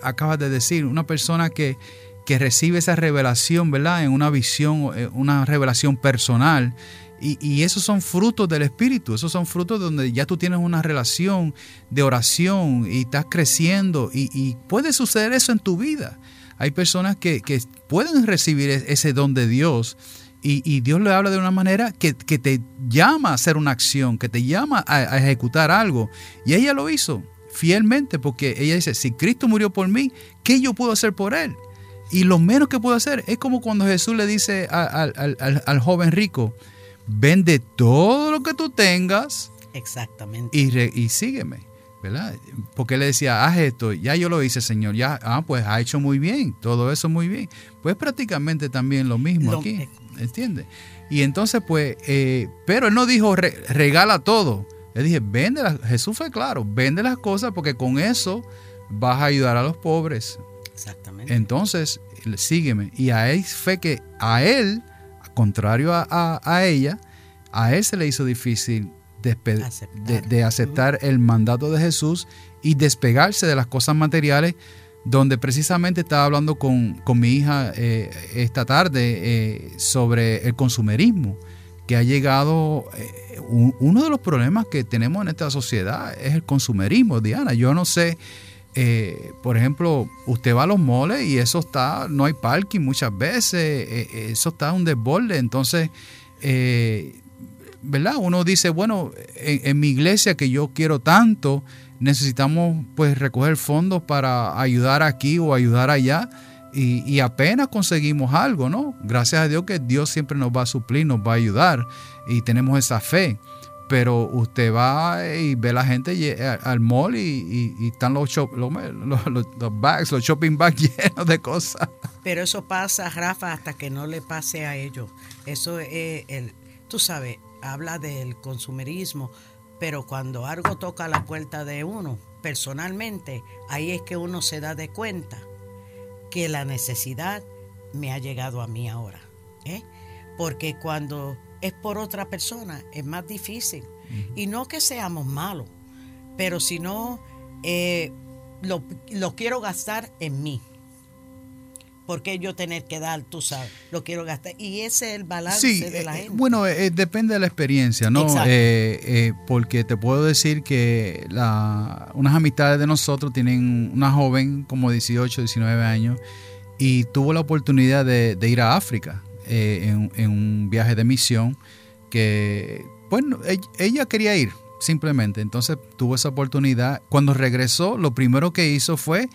acabas de decir, una persona que, que recibe esa revelación, ¿verdad? En una visión, una revelación personal. Y, esos son frutos del Espíritu, esos son frutos donde ya tú tienes una relación de oración y estás creciendo y, puede suceder eso en tu vida. Hay personas que, pueden recibir e, ese don de Dios y, Dios le habla de una manera que, te llama a hacer una acción, que te llama a, a ejecutar algo. Y ella lo hizo fielmente porque ella dice, si Cristo murió por mí, ¿qué yo puedo hacer por él? Y lo menos que puedo hacer es como cuando Jesús le dice al joven rico, vende todo lo que tú tengas. Exactamente. Y, sígueme, ¿verdad? Porque le decía, haz esto, ya yo lo hice, Señor, ya, ah, pues ha hecho muy bien, todo eso muy bien. Pues prácticamente también lo mismo aquí, ¿entiendes? Y entonces, pues, eh, pero él no dijo, regala todo. Él dije, vende las, Jesús fue claro, vende las cosas porque con eso vas a ayudar a los pobres. Exactamente. Entonces, sígueme. Y a él fue que a él contrario a, ella, a él se le hizo difícil De, aceptar el mandato de Jesús y despegarse de las cosas materiales, donde precisamente estaba hablando con, mi hija eh, esta tarde eh, sobre el consumerismo, que ha llegado, eh, uno de los problemas que tenemos en esta sociedad es el consumerismo, Diana. Yo no sé eh, por ejemplo, usted va a los moles y eso está, no hay parking muchas veces, eh, eh, eso está un desborde. Entonces, ¿verdad? Uno dice, bueno, en, mi iglesia que yo quiero tanto, necesitamos pues recoger fondos para ayudar aquí o ayudar allá. Y, y, apenas conseguimos algo, ¿no? Gracias a Dios que Dios siempre nos va a suplir, nos va a ayudar y tenemos esa fe pero usted va y ve a la gente al mall y, están los, los, bags, los shopping bags llenos de cosas. Pero eso pasa, Rafa, hasta que no le pase a ellos. Eso es el, tú sabes, habla del consumerismo, pero cuando algo toca la puerta de uno, personalmente, ahí es que uno se da de cuenta que la necesidad me ha llegado a mí ahora. ¿eh? Porque cuando es por otra persona, es más difícil. Y no que seamos malos, pero si no, eh, lo, quiero gastar en mí. Porque yo tener que dar, tú sabes, lo quiero gastar? Y ese es el balance de la eh, gente. Bueno, eh, depende de la experiencia, ¿no? porque te puedo decir que la, unas amistades de nosotros tienen una joven como 18, 19 años y tuvo la oportunidad de ir a África eh, en, un viaje de misión que, bueno, ella quería ir, simplemente. Entonces tuvo esa oportunidad. Cuando regresó, lo primero que hizo fue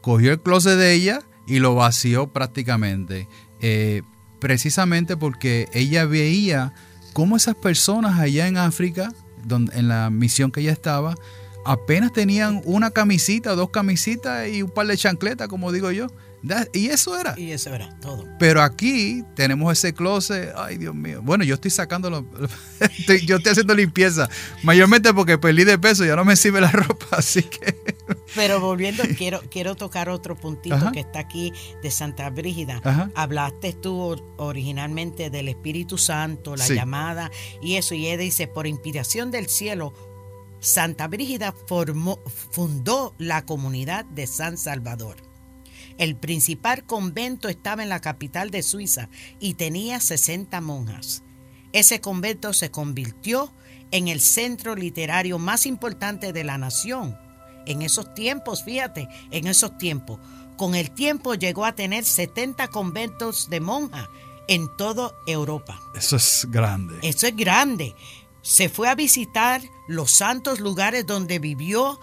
cogió el closet de ella y lo vació prácticamente. Eh, precisamente porque ella veía cómo esas personas allá en África, donde, en la misión que ella estaba, apenas tenían una camisita, dos camisitas y un par de chancletas, como digo yo. Y eso era. Y eso era todo. Pero aquí tenemos ese closet. Ay, Dios mío. Bueno, yo estoy sacándolo. yo estoy haciendo limpieza. Mayormente porque perdí de peso. Ya no me sirve la ropa. Así que. Pero volviendo, quiero, quiero tocar otro puntito que está aquí de Santa Brígida. Hablaste tú originalmente del Espíritu Santo, la llamada y eso. Y él dice: por inspiración del cielo, Santa Brígida formó, fundó la comunidad de San Salvador el principal convento estaba en la capital de Suiza y tenía 60 monjas. Ese convento se convirtió en el centro literario más importante de la nación. En esos tiempos, fíjate, en esos tiempos. Con el tiempo llegó a tener 70 conventos de monjas en toda Europa. Eso es grande. Eso es grande. Se fue a visitar los santos lugares donde vivió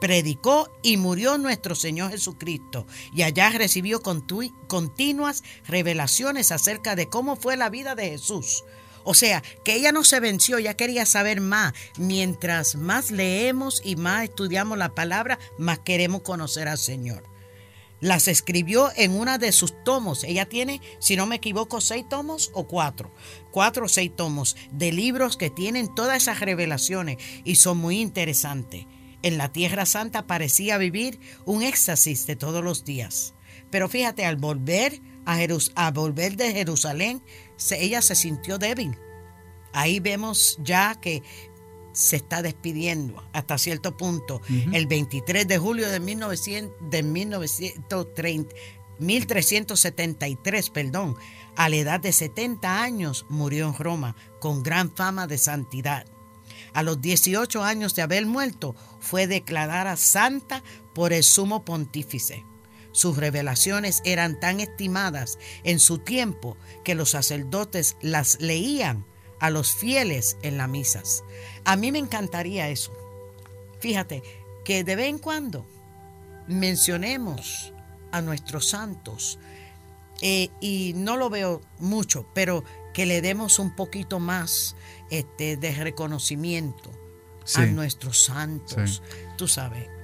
predicó y murió nuestro Señor Jesucristo. Y allá recibió continuas revelaciones acerca de cómo fue la vida de Jesús. O sea, que ella no se venció, ya quería saber más. Mientras más leemos y más estudiamos la palabra, más queremos conocer al Señor. Las escribió en una de sus tomos. Ella tiene, si no me equivoco, seis tomos o cuatro. Cuatro o seis tomos de libros que tienen todas esas revelaciones y son muy interesantes. En la Tierra Santa parecía vivir un éxtasis de todos los días. Pero fíjate, al volver, a, volver de Jerusalén, ella se sintió débil. Ahí vemos ya que se está despidiendo hasta cierto punto. El 23 de julio de, 1900, de 1930, 1373, perdón, a la edad de 70 años murió en Roma con gran fama de santidad. A los 18 años de haber muerto, fue declarada santa por el sumo pontífice. Sus revelaciones eran tan estimadas en su tiempo que los sacerdotes las leían a los fieles en las misas. A mí me encantaría eso. Fíjate, que de vez en cuando mencionemos a nuestros santos, eh, y no lo veo mucho, pero que le demos un poquito más este, de reconocimiento a nuestros santos. Tú sabes.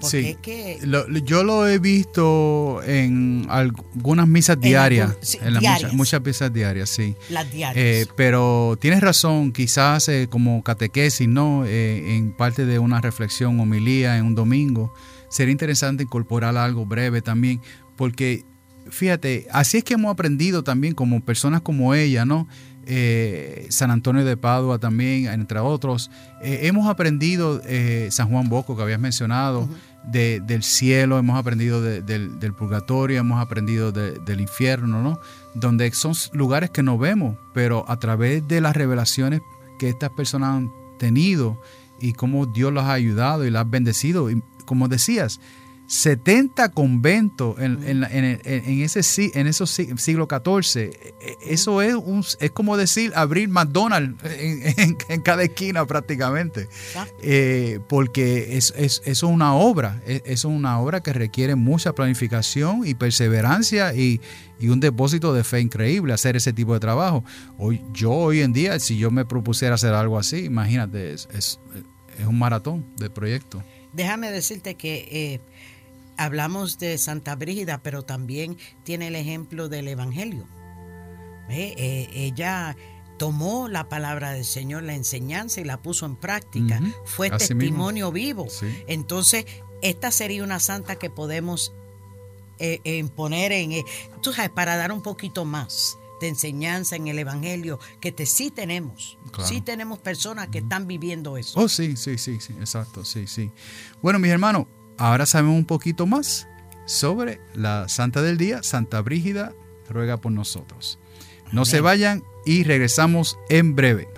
Sí. Que... yo lo he visto en algunas misas diarias. En, las Muchas, misas diarias, sí. Las diarias. Eh, pero tienes razón, quizás eh, como catequesis, ¿no? Eh, en parte de una reflexión, homilía en un domingo, sería interesante incorporar algo breve también, porque fíjate, así es que hemos aprendido también como personas como ella, ¿no? Eh, San Antonio de Padua también, entre otros. Eh, hemos aprendido, eh, San Juan Bosco que habías mencionado, del cielo, hemos aprendido del, purgatorio, hemos aprendido del infierno, ¿no? Donde son lugares que no vemos, pero a través de las revelaciones que estas personas han tenido y cómo Dios los ha ayudado y las ha bendecido. Y como decías, 70 conventos en, en, en, ese, en esos siglo XIV. E, eso es, un, es como decir abrir McDonald's en, cada esquina prácticamente. Eh, porque es, es, es, una obra, es, es, una obra que requiere mucha planificación y perseverancia y, y, un depósito de fe increíble hacer ese tipo de trabajo. Hoy, yo hoy en día, si yo me propusiera hacer algo así, imagínate, es, es, un maratón de proyecto. Déjame decirte que... Eh, hablamos de Santa Brígida, pero también tiene el ejemplo del Evangelio. Eh, ella tomó la palabra del Señor, la enseñanza y la puso en práctica. Fue testimonio vivo. Entonces, esta sería una santa que podemos eh, imponer en, eh, tú sabes, para dar un poquito más de enseñanza en el Evangelio, que te, sí tenemos, sí tenemos personas que están viviendo eso. Oh, sí, sí, sí, sí, exacto, sí, sí. Bueno, mis hermanos, Ahora sabemos un poquito más sobre la Santa del Día, Santa Brígida, ruega por nosotros. No se vayan y regresamos en breve.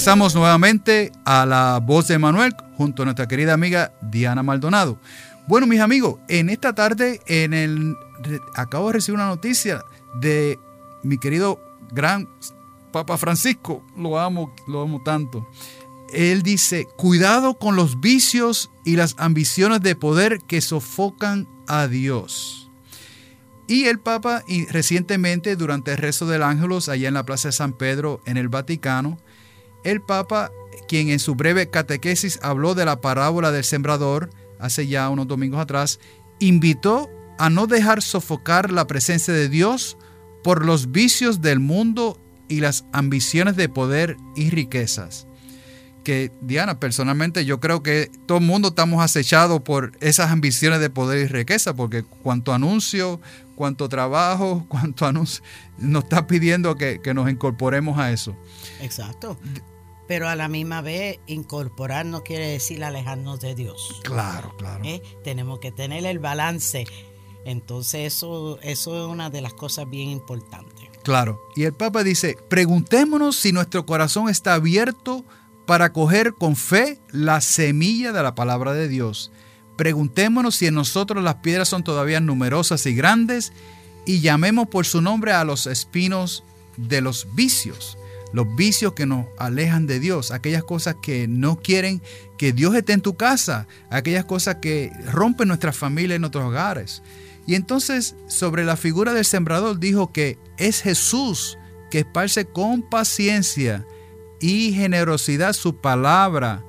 Regresamos nuevamente a la voz de Manuel junto a nuestra querida amiga Diana Maldonado. Bueno, mis amigos, en esta tarde en el acabo de recibir una noticia de mi querido gran Papa Francisco, lo amo, lo amo tanto. Él dice, cuidado con los vicios y las ambiciones de poder que sofocan a Dios. Y el Papa y recientemente, durante el rezo del Ángelos, allá en la Plaza de San Pedro, en el Vaticano, el Papa, quien en su breve catequesis habló de la parábola del sembrador, hace ya unos domingos atrás, invitó a no dejar sofocar la presencia de Dios por los vicios del mundo y las ambiciones de poder y riquezas. Que Diana, personalmente yo creo que todo el mundo estamos acechados por esas ambiciones de poder y riqueza, porque cuanto anuncio, cuanto trabajo, cuanto anuncio, nos está pidiendo que, que nos incorporemos a eso. Exacto. Pero a la misma vez, incorporar no quiere decir alejarnos de Dios. Claro, claro. ¿Eh? Tenemos que tener el balance. Entonces eso, eso es una de las cosas bien importantes. Claro. Y el Papa dice, preguntémonos si nuestro corazón está abierto para coger con fe la semilla de la palabra de Dios. Preguntémonos si en nosotros las piedras son todavía numerosas y grandes y llamemos por su nombre a los espinos de los vicios, los vicios que nos alejan de Dios, aquellas cosas que no quieren que Dios esté en tu casa, aquellas cosas que rompen nuestra familia y nuestros hogares. Y entonces sobre la figura del sembrador dijo que es Jesús que esparce con paciencia y generosidad su palabra,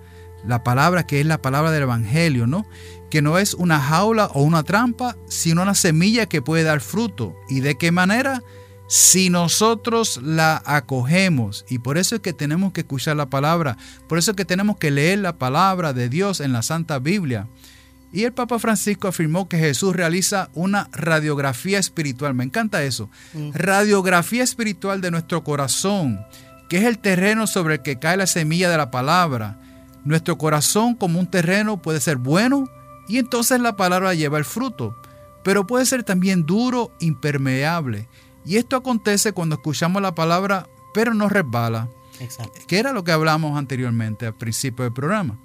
la palabra que es la palabra del Evangelio, ¿no? Que no es una jaula o una trampa, sino una semilla que puede dar fruto. ¿Y de qué manera? Si nosotros la acogemos. Y por eso es que tenemos que escuchar la palabra. Por eso es que tenemos que leer la palabra de Dios en la Santa Biblia. Y el Papa Francisco afirmó que Jesús realiza una radiografía espiritual. Me encanta eso. Mm. Radiografía espiritual de nuestro corazón, que es el terreno sobre el que cae la semilla de la palabra. Nuestro corazón como un terreno puede ser bueno y entonces la palabra lleva el fruto, pero puede ser también duro, impermeable. Y esto acontece cuando escuchamos la palabra, pero no resbala. Exacto. Que era lo que hablamos anteriormente al principio del programa.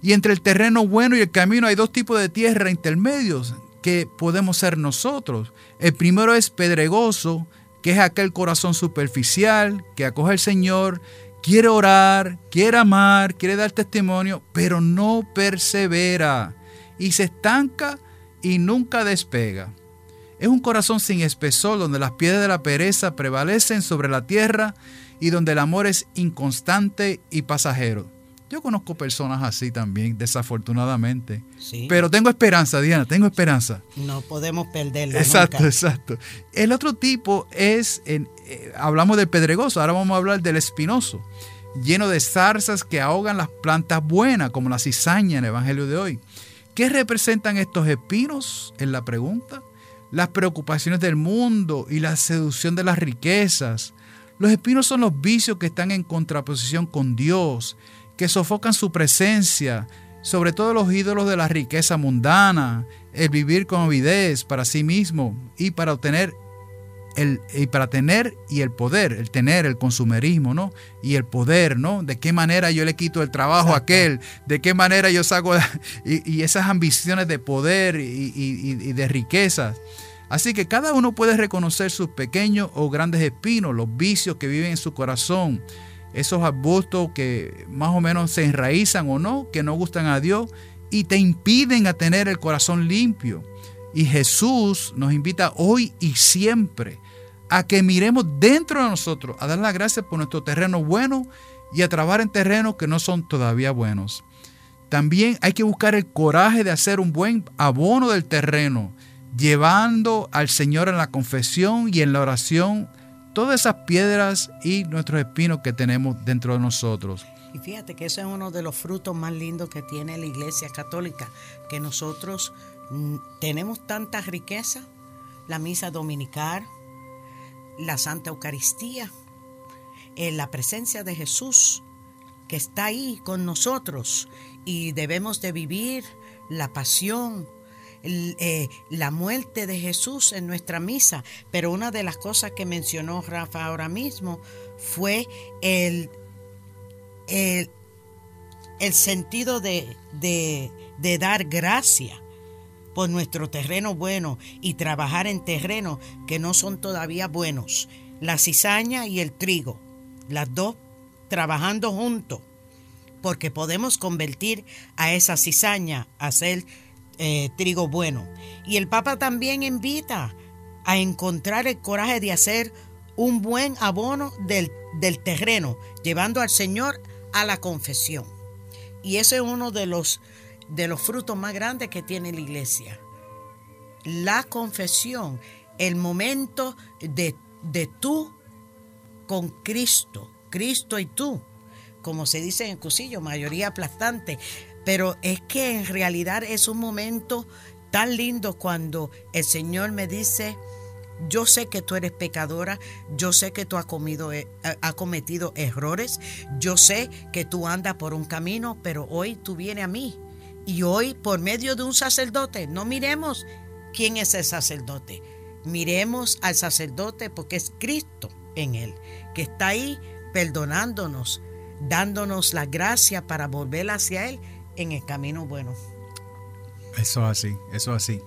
Y entre el terreno bueno y el camino hay dos tipos de tierra intermedios que podemos ser nosotros. El primero es pedregoso, que es aquel corazón superficial que acoge al Señor, quiere orar, quiere amar, quiere dar testimonio, pero no persevera y se estanca y nunca despega. Es un corazón sin espesor donde las piedras de la pereza prevalecen sobre la tierra y donde el amor es inconstante y pasajero. Yo conozco personas así también, desafortunadamente. Pero tengo esperanza, Diana, tengo esperanza. No podemos perderla. Exacto, exacto. El otro tipo es, eh, hablamos del pedregoso, ahora vamos a hablar del espinoso, lleno de zarzas que ahogan las plantas buenas, como la cizaña en el Evangelio de hoy. ¿Qué representan estos espinos? En la pregunta. Las preocupaciones del mundo y la seducción de las riquezas. Los espinos son los vicios que están en contraposición con Dios que sofocan su presencia, sobre todo los ídolos de la riqueza mundana, el vivir con avidez para sí mismo y para obtener el, y para tener y el poder, el tener, el consumerismo, ¿no? Y el poder, ¿no? De qué manera yo le quito el trabajo a aquel, de qué manera yo saco, y, esas ambiciones de poder y, y de riquezas. Así que cada uno puede reconocer sus pequeños o grandes espinos, los vicios que viven en su corazón, esos arbustos que más o menos se enraizan o no, que no gustan a Dios y te impiden a tener el corazón limpio. Y Jesús nos invita hoy y siempre a que miremos dentro de nosotros, a dar las gracias por nuestro terreno bueno y a trabajar en terrenos que no son todavía buenos. También hay que buscar el coraje de hacer un buen abono del terreno, llevando al Señor en la confesión y en la oración todas esas piedras y nuestros espinos que tenemos dentro de nosotros. Y fíjate que ese es uno de los frutos más lindos que tiene la Iglesia Católica, que nosotros mm, tenemos tanta riqueza, la misa dominical, la Santa Eucaristía, en la presencia de Jesús que está ahí con nosotros y debemos de vivir la pasión, eh, la muerte de Jesús en nuestra misa. Pero una de las cosas que mencionó Rafa ahora mismo fue el, el, sentido de, de dar gracia por nuestro terreno bueno y trabajar en terrenos que no son todavía buenos. La cizaña y el trigo, las dos trabajando juntos, porque podemos convertir a esa cizaña a ser eh, trigo bueno. Y el Papa también invita a encontrar el coraje de hacer un buen abono del, del terreno, llevando al Señor a la confesión. Y ese es uno de los, de los frutos más grandes que tiene la iglesia. La confesión, el momento de, de tú con Cristo, Cristo y tú, como se dice en el cusillo, mayoría aplastante. Pero es que en realidad es un momento tan lindo cuando el Señor me dice, yo sé que tú eres pecadora, yo sé que tú has, comido, eh, cometido errores, yo sé que tú andas por un camino, pero hoy tú vienes a mí. Y hoy, por medio de un sacerdote, no miremos quién es el sacerdote, miremos al sacerdote porque es Cristo en él, que está ahí perdonándonos, dándonos la gracia para volver hacia Él en el camino bueno. Eso así, eso así.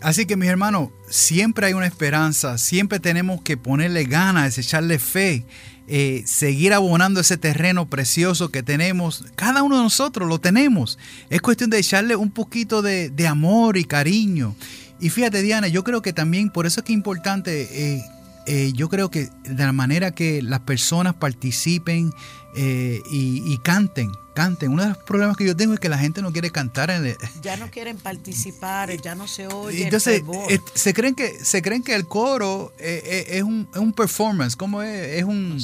Así que mis hermanos, siempre hay una esperanza, siempre tenemos que ponerle ganas, echarle fe, eh, seguir abonando ese terreno precioso que tenemos. Cada uno de nosotros lo tenemos. Es cuestión de echarle un poquito de, amor y cariño. Y fíjate Diana, yo creo que también por eso es que es importante, eh, eh, yo creo que de la manera que las personas participen eh, y, canten, canten. Uno de los problemas que yo tengo es que la gente no quiere cantar. En Ya no quieren participar, ya no se oye. Entonces, eh, se, creen que, se creen que el coro eh, es, un, un, performance, como es? Es un...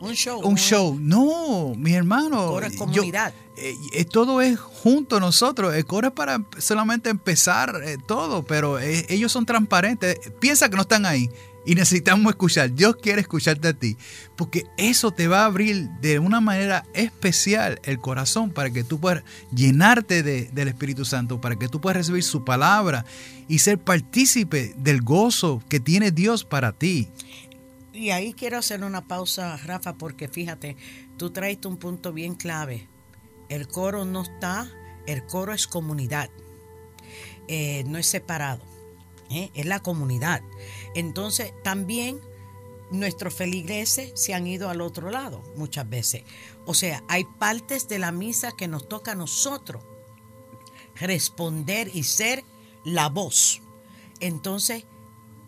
Un show. Un show. No, mi hermano. Coro es comunidad. todo es junto a nosotros. El coro es para solamente empezar todo, pero ellos son transparentes. Piensa que no están ahí y necesitamos escuchar. Dios quiere escucharte a ti, porque eso te va a abrir de una manera especial el corazón para que tú puedas llenarte del Espíritu Santo, para que tú puedas recibir su palabra y ser partícipe del gozo que tiene Dios para ti. Y ahí quiero hacer una pausa, Rafa, porque fíjate, tú traiste un punto bien clave. El coro no está, el coro es comunidad, eh, no es separado. ¿Eh? es la comunidad. Entonces también nuestros feligreses se han ido al otro lado muchas veces. O sea, hay partes de la misa que nos toca a nosotros responder y ser la voz. Entonces,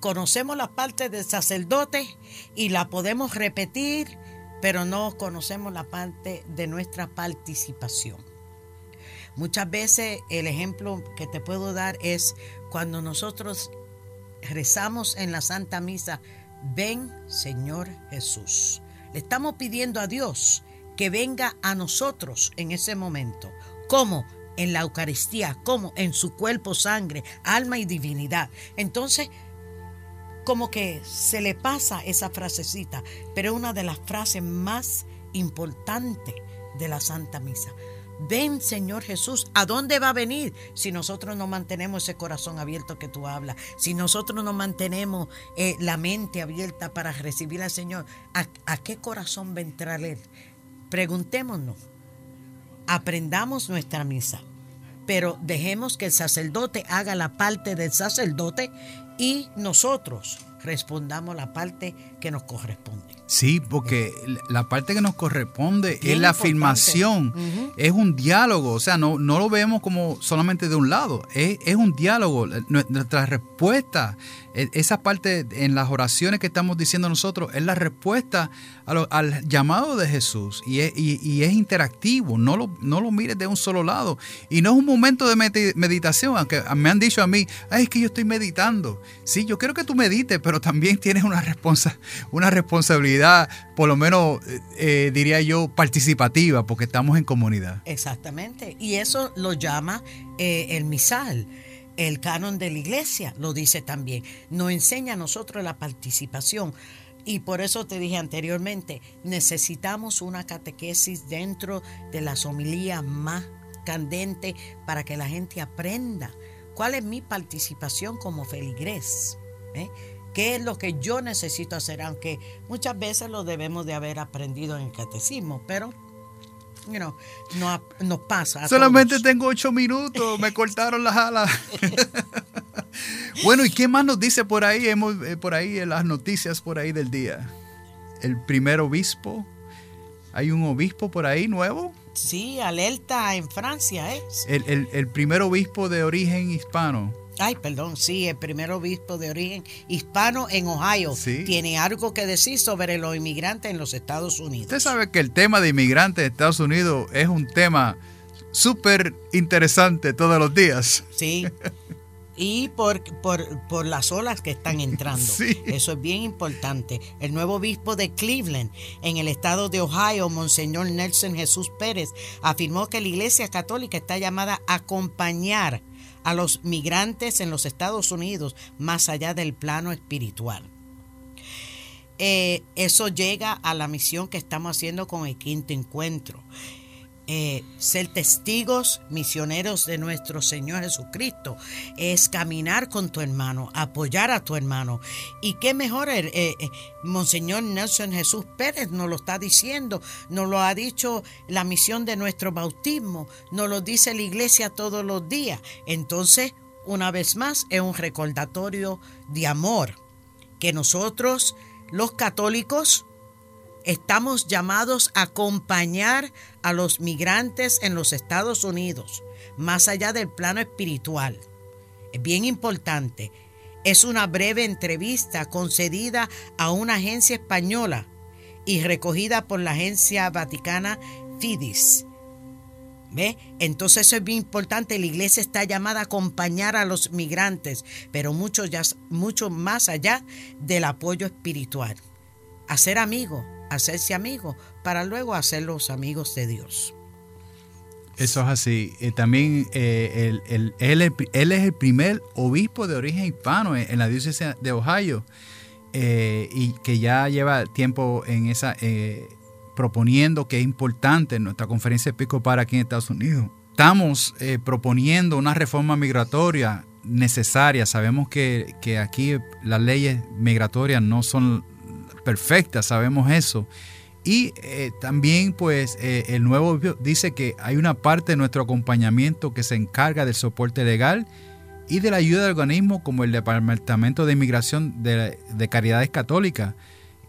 conocemos la parte del sacerdote y la podemos repetir, pero no conocemos la parte de nuestra participación. Muchas veces el ejemplo que te puedo dar es cuando nosotros rezamos en la Santa Misa, ven Señor Jesús. Le estamos pidiendo a Dios que venga a nosotros en ese momento. ¿Cómo? En la Eucaristía, como en su cuerpo, sangre, alma y divinidad. Entonces, como que se le pasa esa frasecita, pero es una de las frases más importantes de la Santa Misa. Ven, Señor Jesús, ¿a dónde va a venir si nosotros no mantenemos ese corazón abierto que tú hablas? Si nosotros no mantenemos eh, la mente abierta para recibir al Señor, ¿a, qué corazón va Él? Preguntémonos, aprendamos nuestra misa, pero dejemos que el sacerdote haga la parte del sacerdote y nosotros respondamos la parte que nos corresponde. Sí, porque la parte que nos corresponde Bien es la importante. afirmación, es un diálogo, o sea, no, no lo vemos como solamente de un lado, es, es un diálogo. Nue- Nuestra respuesta, e- esa parte en las oraciones que estamos diciendo nosotros, es la respuesta a lo- al llamado de Jesús y es, y- y es interactivo, no lo, no lo mires de un solo lado. Y no es un momento de meditación, aunque me han dicho a mí, "Ay, es que yo estoy meditando. Sí, yo quiero que tú medites, pero también tienes una, responsa, una responsabilidad, por lo menos eh, eh, diría yo, participativa, porque estamos en comunidad. Exactamente. Y eso lo llama eh, el misal. El canon de la iglesia lo dice también. Nos enseña a nosotros la participación. Y por eso te dije anteriormente, necesitamos una catequesis dentro de las homilías más candentes para que la gente aprenda cuál es mi participación como feligrés. ¿eh? ¿Qué es lo que yo necesito hacer? Aunque muchas veces lo debemos de haber aprendido en el catecismo, pero you know, no, nos pasa. Solamente todos. tengo ocho minutos, me cortaron las alas. bueno, ¿y qué más nos dice por ahí? Hemos, eh, por ahí en las noticias por ahí del día. El primer obispo. Hay un obispo por ahí nuevo. Sí, alerta en Francia, ¿eh? El, el- el primer obispo de origen hispano. Ay, perdón, sí, el primer obispo de origen hispano en Ohio Sí. tiene algo que decir sobre los inmigrantes en los Estados Unidos. Usted sabe que el tema de inmigrantes en Estados Unidos es un tema súper interesante todos los días. Sí. Y por, por, por las olas que están entrando. Sí. Eso es bien importante. El nuevo obispo de Cleveland, en el estado de Ohio, Monseñor Nelson Jesús Pérez, afirmó que la Iglesia Católica está llamada a acompañar a los migrantes en los Estados Unidos más allá del plano espiritual. Eh, eso llega a la misión que estamos haciendo con el quinto encuentro. Eh, ser testigos misioneros de nuestro Señor Jesucristo es caminar con tu hermano, apoyar a tu hermano. Y qué mejor, eh, eh, Monseñor Nelson Jesús Pérez nos lo está diciendo, nos lo ha dicho la misión de nuestro bautismo, nos lo dice la iglesia todos los días. Entonces, una vez más, es un recordatorio de amor que nosotros, los católicos, estamos llamados a acompañar a los migrantes en los Estados Unidos, más allá del plano espiritual. Es bien importante. Es una breve entrevista concedida a una agencia española y recogida por la agencia vaticana FIDIS. ¿Ve? Entonces eso es bien importante. La iglesia está llamada a acompañar a los migrantes, pero mucho, ya, mucho más allá del apoyo espiritual. Hacer amigos, hacerse amigos, para luego hacerlos amigos de Dios. Eso es así. Eh, también eh, él, él es el primer obispo de origen hispano en, la diócesis de Ohio eh, y que ya lleva tiempo en esa proponiendo que es importante en nuestra conferencia episcopal aquí en Estados Unidos. Estamos proponiendo una reforma migratoria necesaria. Sabemos que, que aquí las leyes migratorias no son perfectas, sabemos eso. Y eh, también, pues, eh, el nuevo dice que hay una parte de nuestro acompañamiento que se encarga del soporte legal y de la ayuda de organismos como el Departamento de Inmigración de, de Caridades Católicas,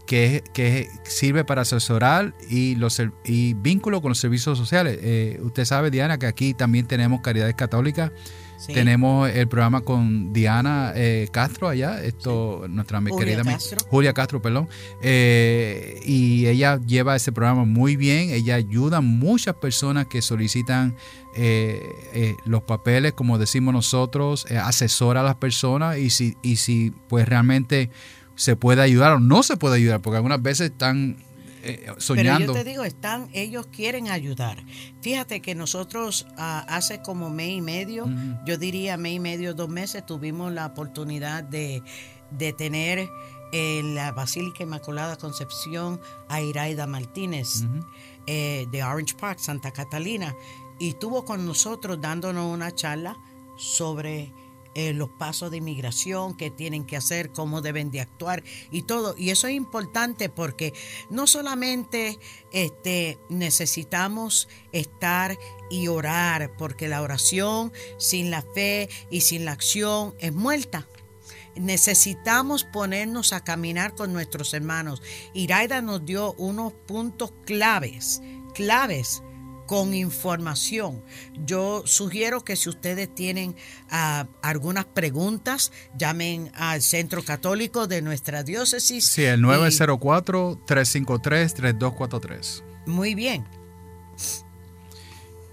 que, que sirve para asesorar y, los, y vínculo con los servicios sociales. Eh, usted sabe, Diana, que aquí también tenemos Caridades Católicas. Sí. Tenemos el programa con Diana eh, Castro allá, esto, nuestra Julia querida mi- Castro. Julia Castro, perdón. Eh, y ella lleva ese programa muy bien. Ella ayuda a muchas personas que solicitan eh, eh, los papeles, como decimos nosotros, asesora a las personas y si, y si pues realmente se puede ayudar o no se puede ayudar, porque algunas veces están eh, soñando. Pero yo te digo, están, ellos quieren ayudar. Fíjate que nosotros ah, hace como mes y medio, yo diría mes y medio, dos meses, tuvimos la oportunidad de, de tener en la Basílica Inmaculada Concepción a Iraida Martínez eh, de Orange Park, Santa Catalina, y estuvo con nosotros dándonos una charla sobre eh, los pasos de inmigración, qué tienen que hacer, cómo deben de actuar y todo. Y eso es importante porque no solamente este, necesitamos estar y orar, porque la oración sin la fe y sin la acción es muerta. necesitamos ponernos a caminar con nuestros hermanos. Iraida nos dio unos puntos claves, claves con información. Yo sugiero que si ustedes tienen ah, algunas preguntas, llamen al Centro Católico de nuestra diócesis. Sí, el 904-353-3243. Muy bien.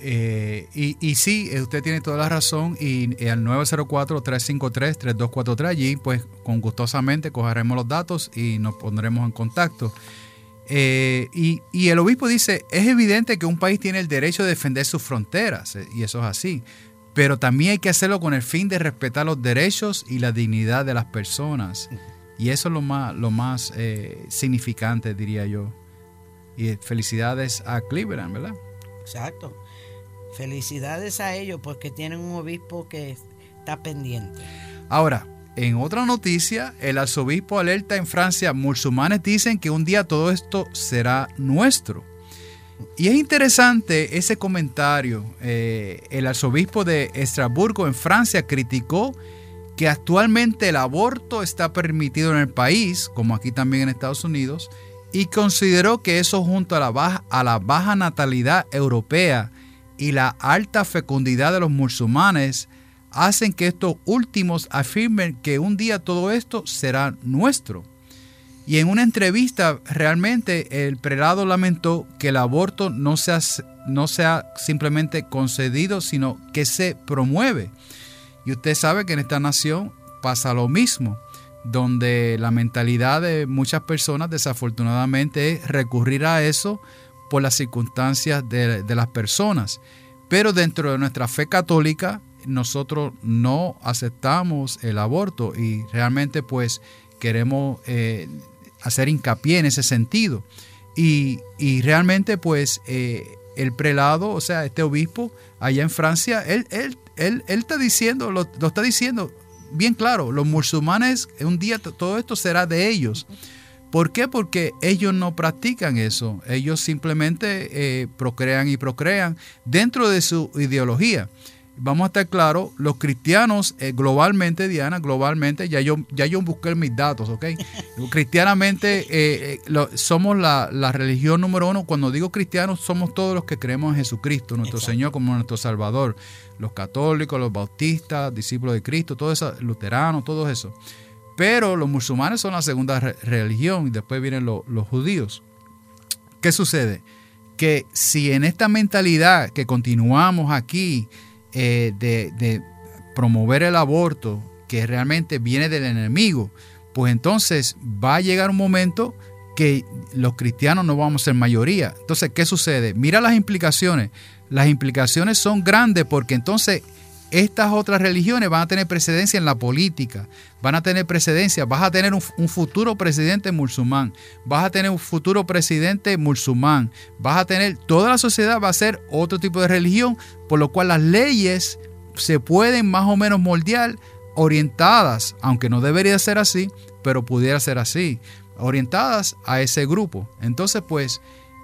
Eh, y, y, sí, eh, usted tiene toda la razón. Y, y al 904-353-3243, allí, pues, con gustosamente cogeremos los datos y nos pondremos en contacto. Eh, y, y, el obispo dice, es evidente que un país tiene el derecho de defender sus fronteras, eh, y eso es así, pero también hay que hacerlo con el fin de respetar los derechos y la dignidad de las personas. Y eso es lo más, lo más eh, significante, diría yo. Y felicidades a Cleveland, ¿verdad? Exacto. Felicidades a ellos porque tienen un obispo que está pendiente. Ahora, en otra noticia, el arzobispo alerta en Francia, musulmanes dicen que un día todo esto será nuestro. Y es interesante ese comentario. Eh, el arzobispo de Estrasburgo en Francia criticó que actualmente el aborto está permitido en el país, como aquí también en Estados Unidos, y consideró que eso junto a la baja, a la baja natalidad europea y la alta fecundidad de los musulmanes hacen que estos últimos afirmen que un día todo esto será nuestro. Y en una entrevista realmente el prelado lamentó que el aborto no sea, no sea simplemente concedido, sino que se promueve. Y usted sabe que en esta nación pasa lo mismo, donde la mentalidad de muchas personas desafortunadamente es recurrir a eso por las circunstancias de, de las personas. Pero dentro de nuestra fe católica, nosotros no aceptamos el aborto y realmente pues queremos eh, hacer hincapié en ese sentido. Y, y realmente pues eh, el prelado, o sea, este obispo allá en Francia, él, él, él, él está diciendo, lo, lo, está diciendo bien claro, los musulmanes, un día todo esto será de ellos. ¿Por qué? Porque ellos no practican eso, ellos simplemente eh, procrean y procrean dentro de su ideología vamos a estar claros, los cristianos eh, globalmente, Diana, globalmente, ya yo, ya yo busqué mis datos, ¿ok? Cristianamente eh, eh, lo, somos la, la, religión número uno. Cuando digo cristianos, somos todos los que creemos en Jesucristo, nuestro Exacto. Señor como nuestro Salvador. Los católicos, los bautistas, discípulos de Cristo, todo eso, luteranos, todo eso. Pero los musulmanes son la segunda re religión y después vienen lo, los judíos. ¿Qué sucede? Que si en esta mentalidad que continuamos aquí, eh, de, de, promover el aborto que realmente viene del enemigo, pues entonces va a llegar un momento que los cristianos no vamos a ser mayoría. Entonces, ¿qué sucede? Mira las implicaciones. Las implicaciones son grandes porque entonces estas otras religiones van a tener precedencia en la política, van a tener precedencia, vas a tener un, futuro presidente musulmán, vas a tener un futuro presidente musulmán, vas a tener, toda la sociedad va a ser otro tipo de religión, por lo cual las leyes se pueden más o menos moldear orientadas, aunque no debería ser así, pero pudiera ser así, orientadas a ese grupo. Entonces, pues,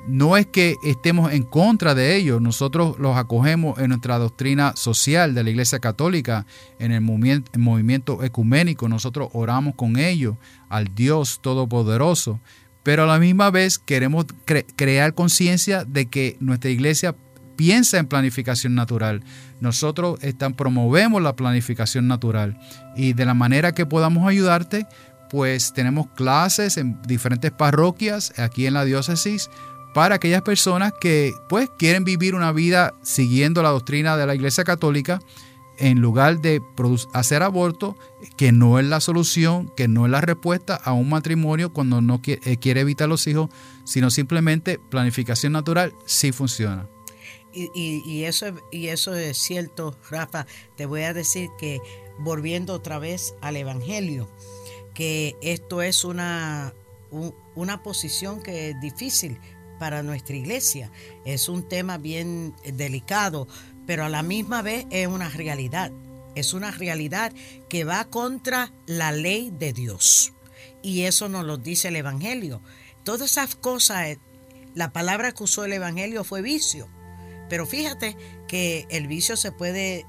no es que estemos en contra de ellos, nosotros los acogemos en nuestra doctrina social de la Iglesia Católica, en el movimiento, ecuménico, nosotros oramos con ellos al Dios Todopoderoso, pero a la misma vez queremos cre crear conciencia de que nuestra iglesia piensa en planificación natural. Nosotros están, promovemos la planificación natural. Y de la manera que podamos ayudarte, pues tenemos clases en diferentes parroquias aquí en la diócesis para aquellas personas que pues quieren vivir una vida siguiendo la doctrina de la Iglesia Católica en lugar de hacer aborto, que no es la solución, que no es la respuesta a un matrimonio cuando no quiere, quiere evitar los hijos, sino simplemente planificación natural sí funciona. Y, y, eso, y eso es cierto, Rafa. Te voy a decir que volviendo otra vez al Evangelio, que esto es una, un, una posición que es difícil para nuestra iglesia. Es un tema bien delicado, pero a la misma vez es una realidad. Es una realidad que va contra la ley de Dios. Y eso nos lo dice el Evangelio. Todas esas cosas, la palabra que usó el Evangelio fue vicio. Pero fíjate que el vicio se puede,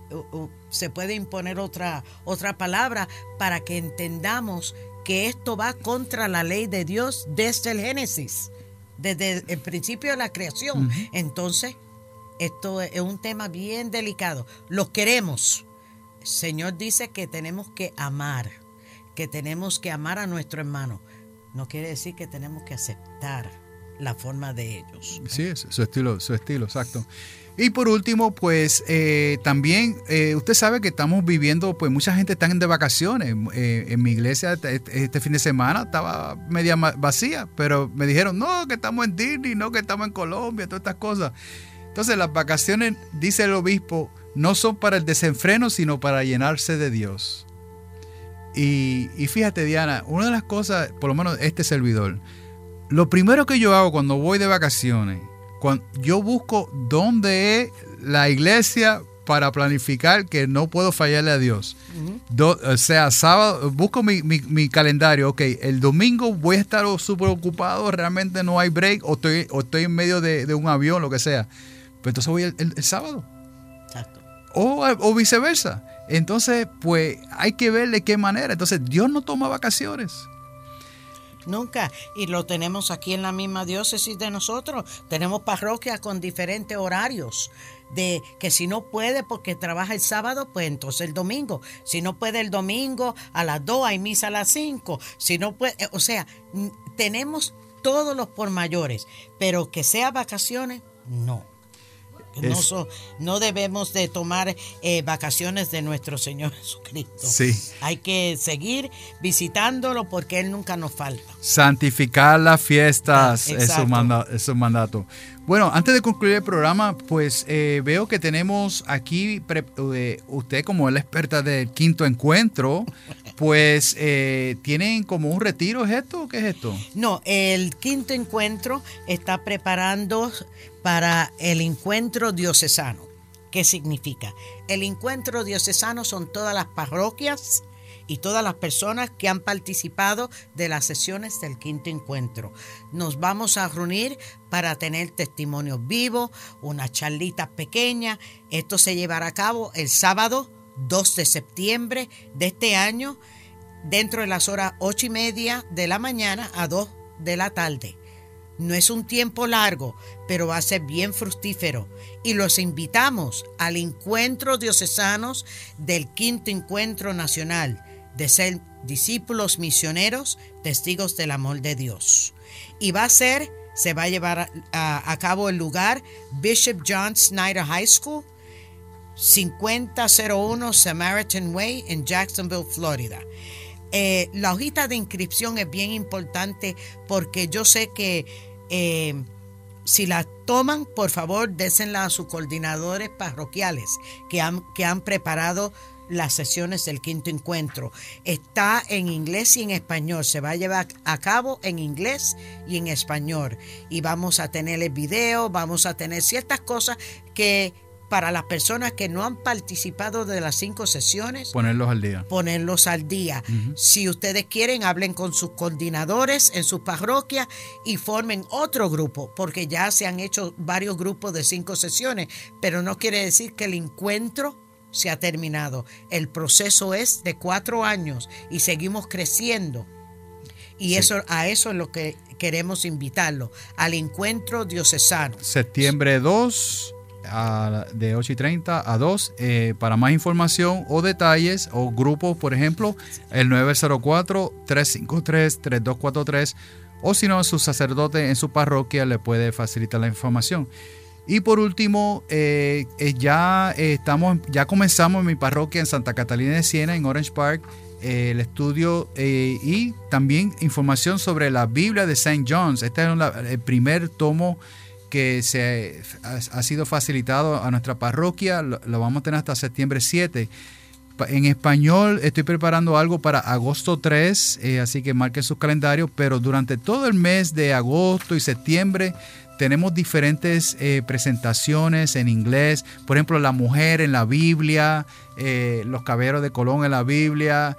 se puede imponer otra, otra palabra para que entendamos que esto va contra la ley de Dios desde el Génesis, desde el principio de la creación. Entonces, esto es un tema bien delicado. Los queremos. El Señor dice que tenemos que amar, que tenemos que amar a nuestro hermano. No quiere decir que tenemos que aceptar la forma de ellos. Sí, su estilo, su estilo, exacto. Y por último, pues eh, también eh, usted sabe que estamos viviendo, pues mucha gente está de vacaciones. Eh, en mi iglesia este, este, fin de semana estaba media vacía, pero me dijeron, no, que estamos en Disney, no, que estamos en Colombia, todas estas cosas. Entonces las vacaciones, dice el obispo, no son para el desenfreno, sino para llenarse de Dios. Y, y fíjate, Diana, una de las cosas, por lo menos este servidor, lo primero que yo hago cuando voy de vacaciones, cuando yo busco dónde es la iglesia para planificar que no puedo fallarle a Dios. o sea, sábado, busco mi, calendario, ok, el domingo voy a estar súper ocupado, realmente no hay break, o estoy, o estoy en medio de, un avión, lo que sea. Pero entonces voy el, sábado. Exacto. O, o, viceversa. Entonces, pues hay que ver de qué manera. Entonces, Dios no toma vacaciones. Nunca. Y lo tenemos aquí en la misma diócesis de nosotros. Tenemos parroquias con diferentes horarios. De que si no puede porque trabaja el sábado, pues entonces el domingo. Si no puede el domingo, a las 2 hay misa a las 5. Si no puede, eh, o sea, tenemos todos los por mayores. Pero que sea vacaciones, no. No, no, debemos de tomar eh, vacaciones de nuestro Señor Jesucristo. Sí. Hay que seguir visitándolo porque Él nunca nos falta. Santificar las fiestas es, su mandato. Bueno, antes de concluir el programa, pues eh, veo que tenemos aquí, eh, usted como la experta del quinto encuentro, pues tienen como un retiro, ¿es esto o qué es esto? No, el quinto encuentro está preparando para el encuentro diocesano. ¿Qué significa? El encuentro diocesano son todas las parroquias y todas las personas que han participado de las sesiones del quinto encuentro. Nos vamos a reunir para tener testimonios vivos, una charlita pequeña. Esto se llevará a cabo el sábado 2 de septiembre de este año, dentro de las horas ocho y media de la mañana a 2 de la tarde. No es un tiempo largo, pero va a ser bien fructífero. Y los invitamos al encuentro diocesanos del quinto encuentro nacional de ser discípulos misioneros, testigos del amor de Dios. Y va a ser, se va a llevar a, cabo el lugar Bishop John Snyder High School, 5001 Samaritan Way en Jacksonville, Florida. Eh, la hojita de inscripción es bien importante porque yo sé que eh, si la toman, por favor, désenla a sus coordinadores parroquiales que han, que han preparado las sesiones del quinto encuentro. Está en inglés y en español. Se va a llevar a cabo en inglés y en español. Y vamos a tener el video, vamos a tener ciertas cosas que para las personas que no han participado de las cinco sesiones. Ponerlos al día. Ponerlos al día. Si ustedes quieren, hablen con sus coordinadores en su parroquia y formen otro grupo, porque ya se han hecho varios grupos de cinco sesiones, pero no quiere decir que el encuentro se ha terminado. El proceso es de cuatro años y seguimos creciendo. Y eso, a eso es lo que queremos invitarlo, al encuentro diocesano. Septiembre 2 de 8 y 30 a 2. Eh, para más información o detalles o grupos, por ejemplo, el 904-353-3243 o si no, su sacerdote en su parroquia le puede facilitar la información. Y por último, eh, eh, ya estamos, ya comenzamos en mi parroquia en Santa Catalina de Siena, en Orange Park, el estudio y también información sobre la Biblia de St. John's. Este es el primer tomo que se ha, sido facilitado a nuestra parroquia, lo, vamos a tener hasta septiembre 7. En español estoy preparando algo para agosto 3, eh, así que marquen sus calendarios, pero durante todo el mes de agosto y septiembre tenemos diferentes eh, presentaciones en inglés, por ejemplo, la mujer en la Biblia, eh, los caballeros de Colón en la Biblia,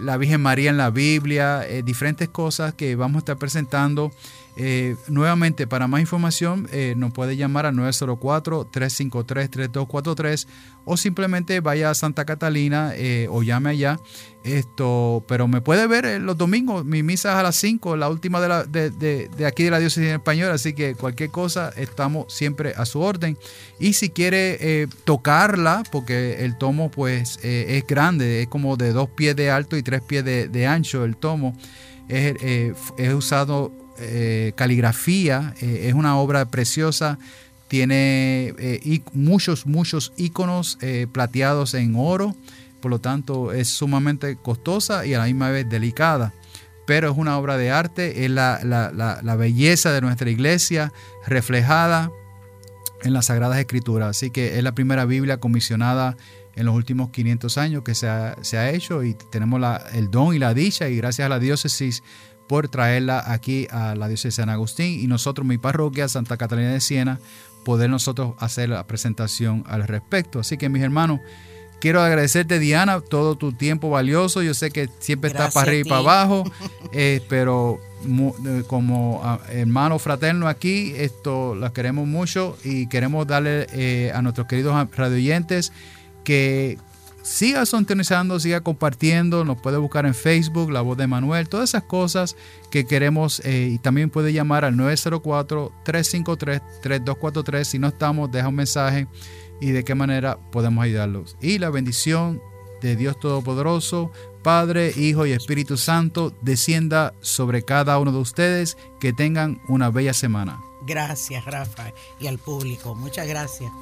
la Virgen María en la Biblia, diferentes cosas que vamos a estar presentando Eh, nuevamente, para más información, eh, nos puede llamar al 904-353-3243 o simplemente vaya a Santa Catalina eh, o llame allá. Esto, pero me puede ver los domingos, mi misa es a las 5, la última de, la, de, de, aquí de la diócesis española, así que cualquier cosa estamos siempre a su orden. Y si quiere tocarla, porque el tomo pues es grande, es como de dos pies de alto y tres pies de, ancho el tomo, es, es usado eh, caligrafía, eh, es una obra preciosa, tiene eh, muchos, muchos iconos plateados en oro, por lo tanto es sumamente costosa y a la misma vez delicada. Pero es una obra de arte, es la, la belleza de nuestra iglesia reflejada en las Sagradas Escrituras. Así que es la primera Biblia comisionada en los últimos 500 años que se ha, se ha hecho y tenemos el don y la dicha y gracias a la diócesis por traerla aquí a la diócesis de San Agustín y nosotros, mi parroquia, Santa Catalina de Siena, poder nosotros hacer la presentación al respecto. Así que mis hermanos, quiero agradecerte Diana todo tu tiempo valioso. Yo sé que siempre estás para arriba y para abajo, eh, pero eh, como ah, hermano fraterno aquí, esto la queremos mucho y queremos darle eh, a nuestros queridos radioyentes que siga sintonizando, siga compartiendo, nos puede buscar en Facebook, La Voz de Manuel, todas esas cosas que queremos eh, y también puede llamar al 904-353-3243. Si no estamos, deja un mensaje y de qué manera podemos ayudarlos. Y la bendición de Dios Todopoderoso, Padre, Hijo y Espíritu Santo, descienda sobre cada uno de ustedes. Que tengan una bella semana. Gracias, Rafa, y al público. Muchas gracias.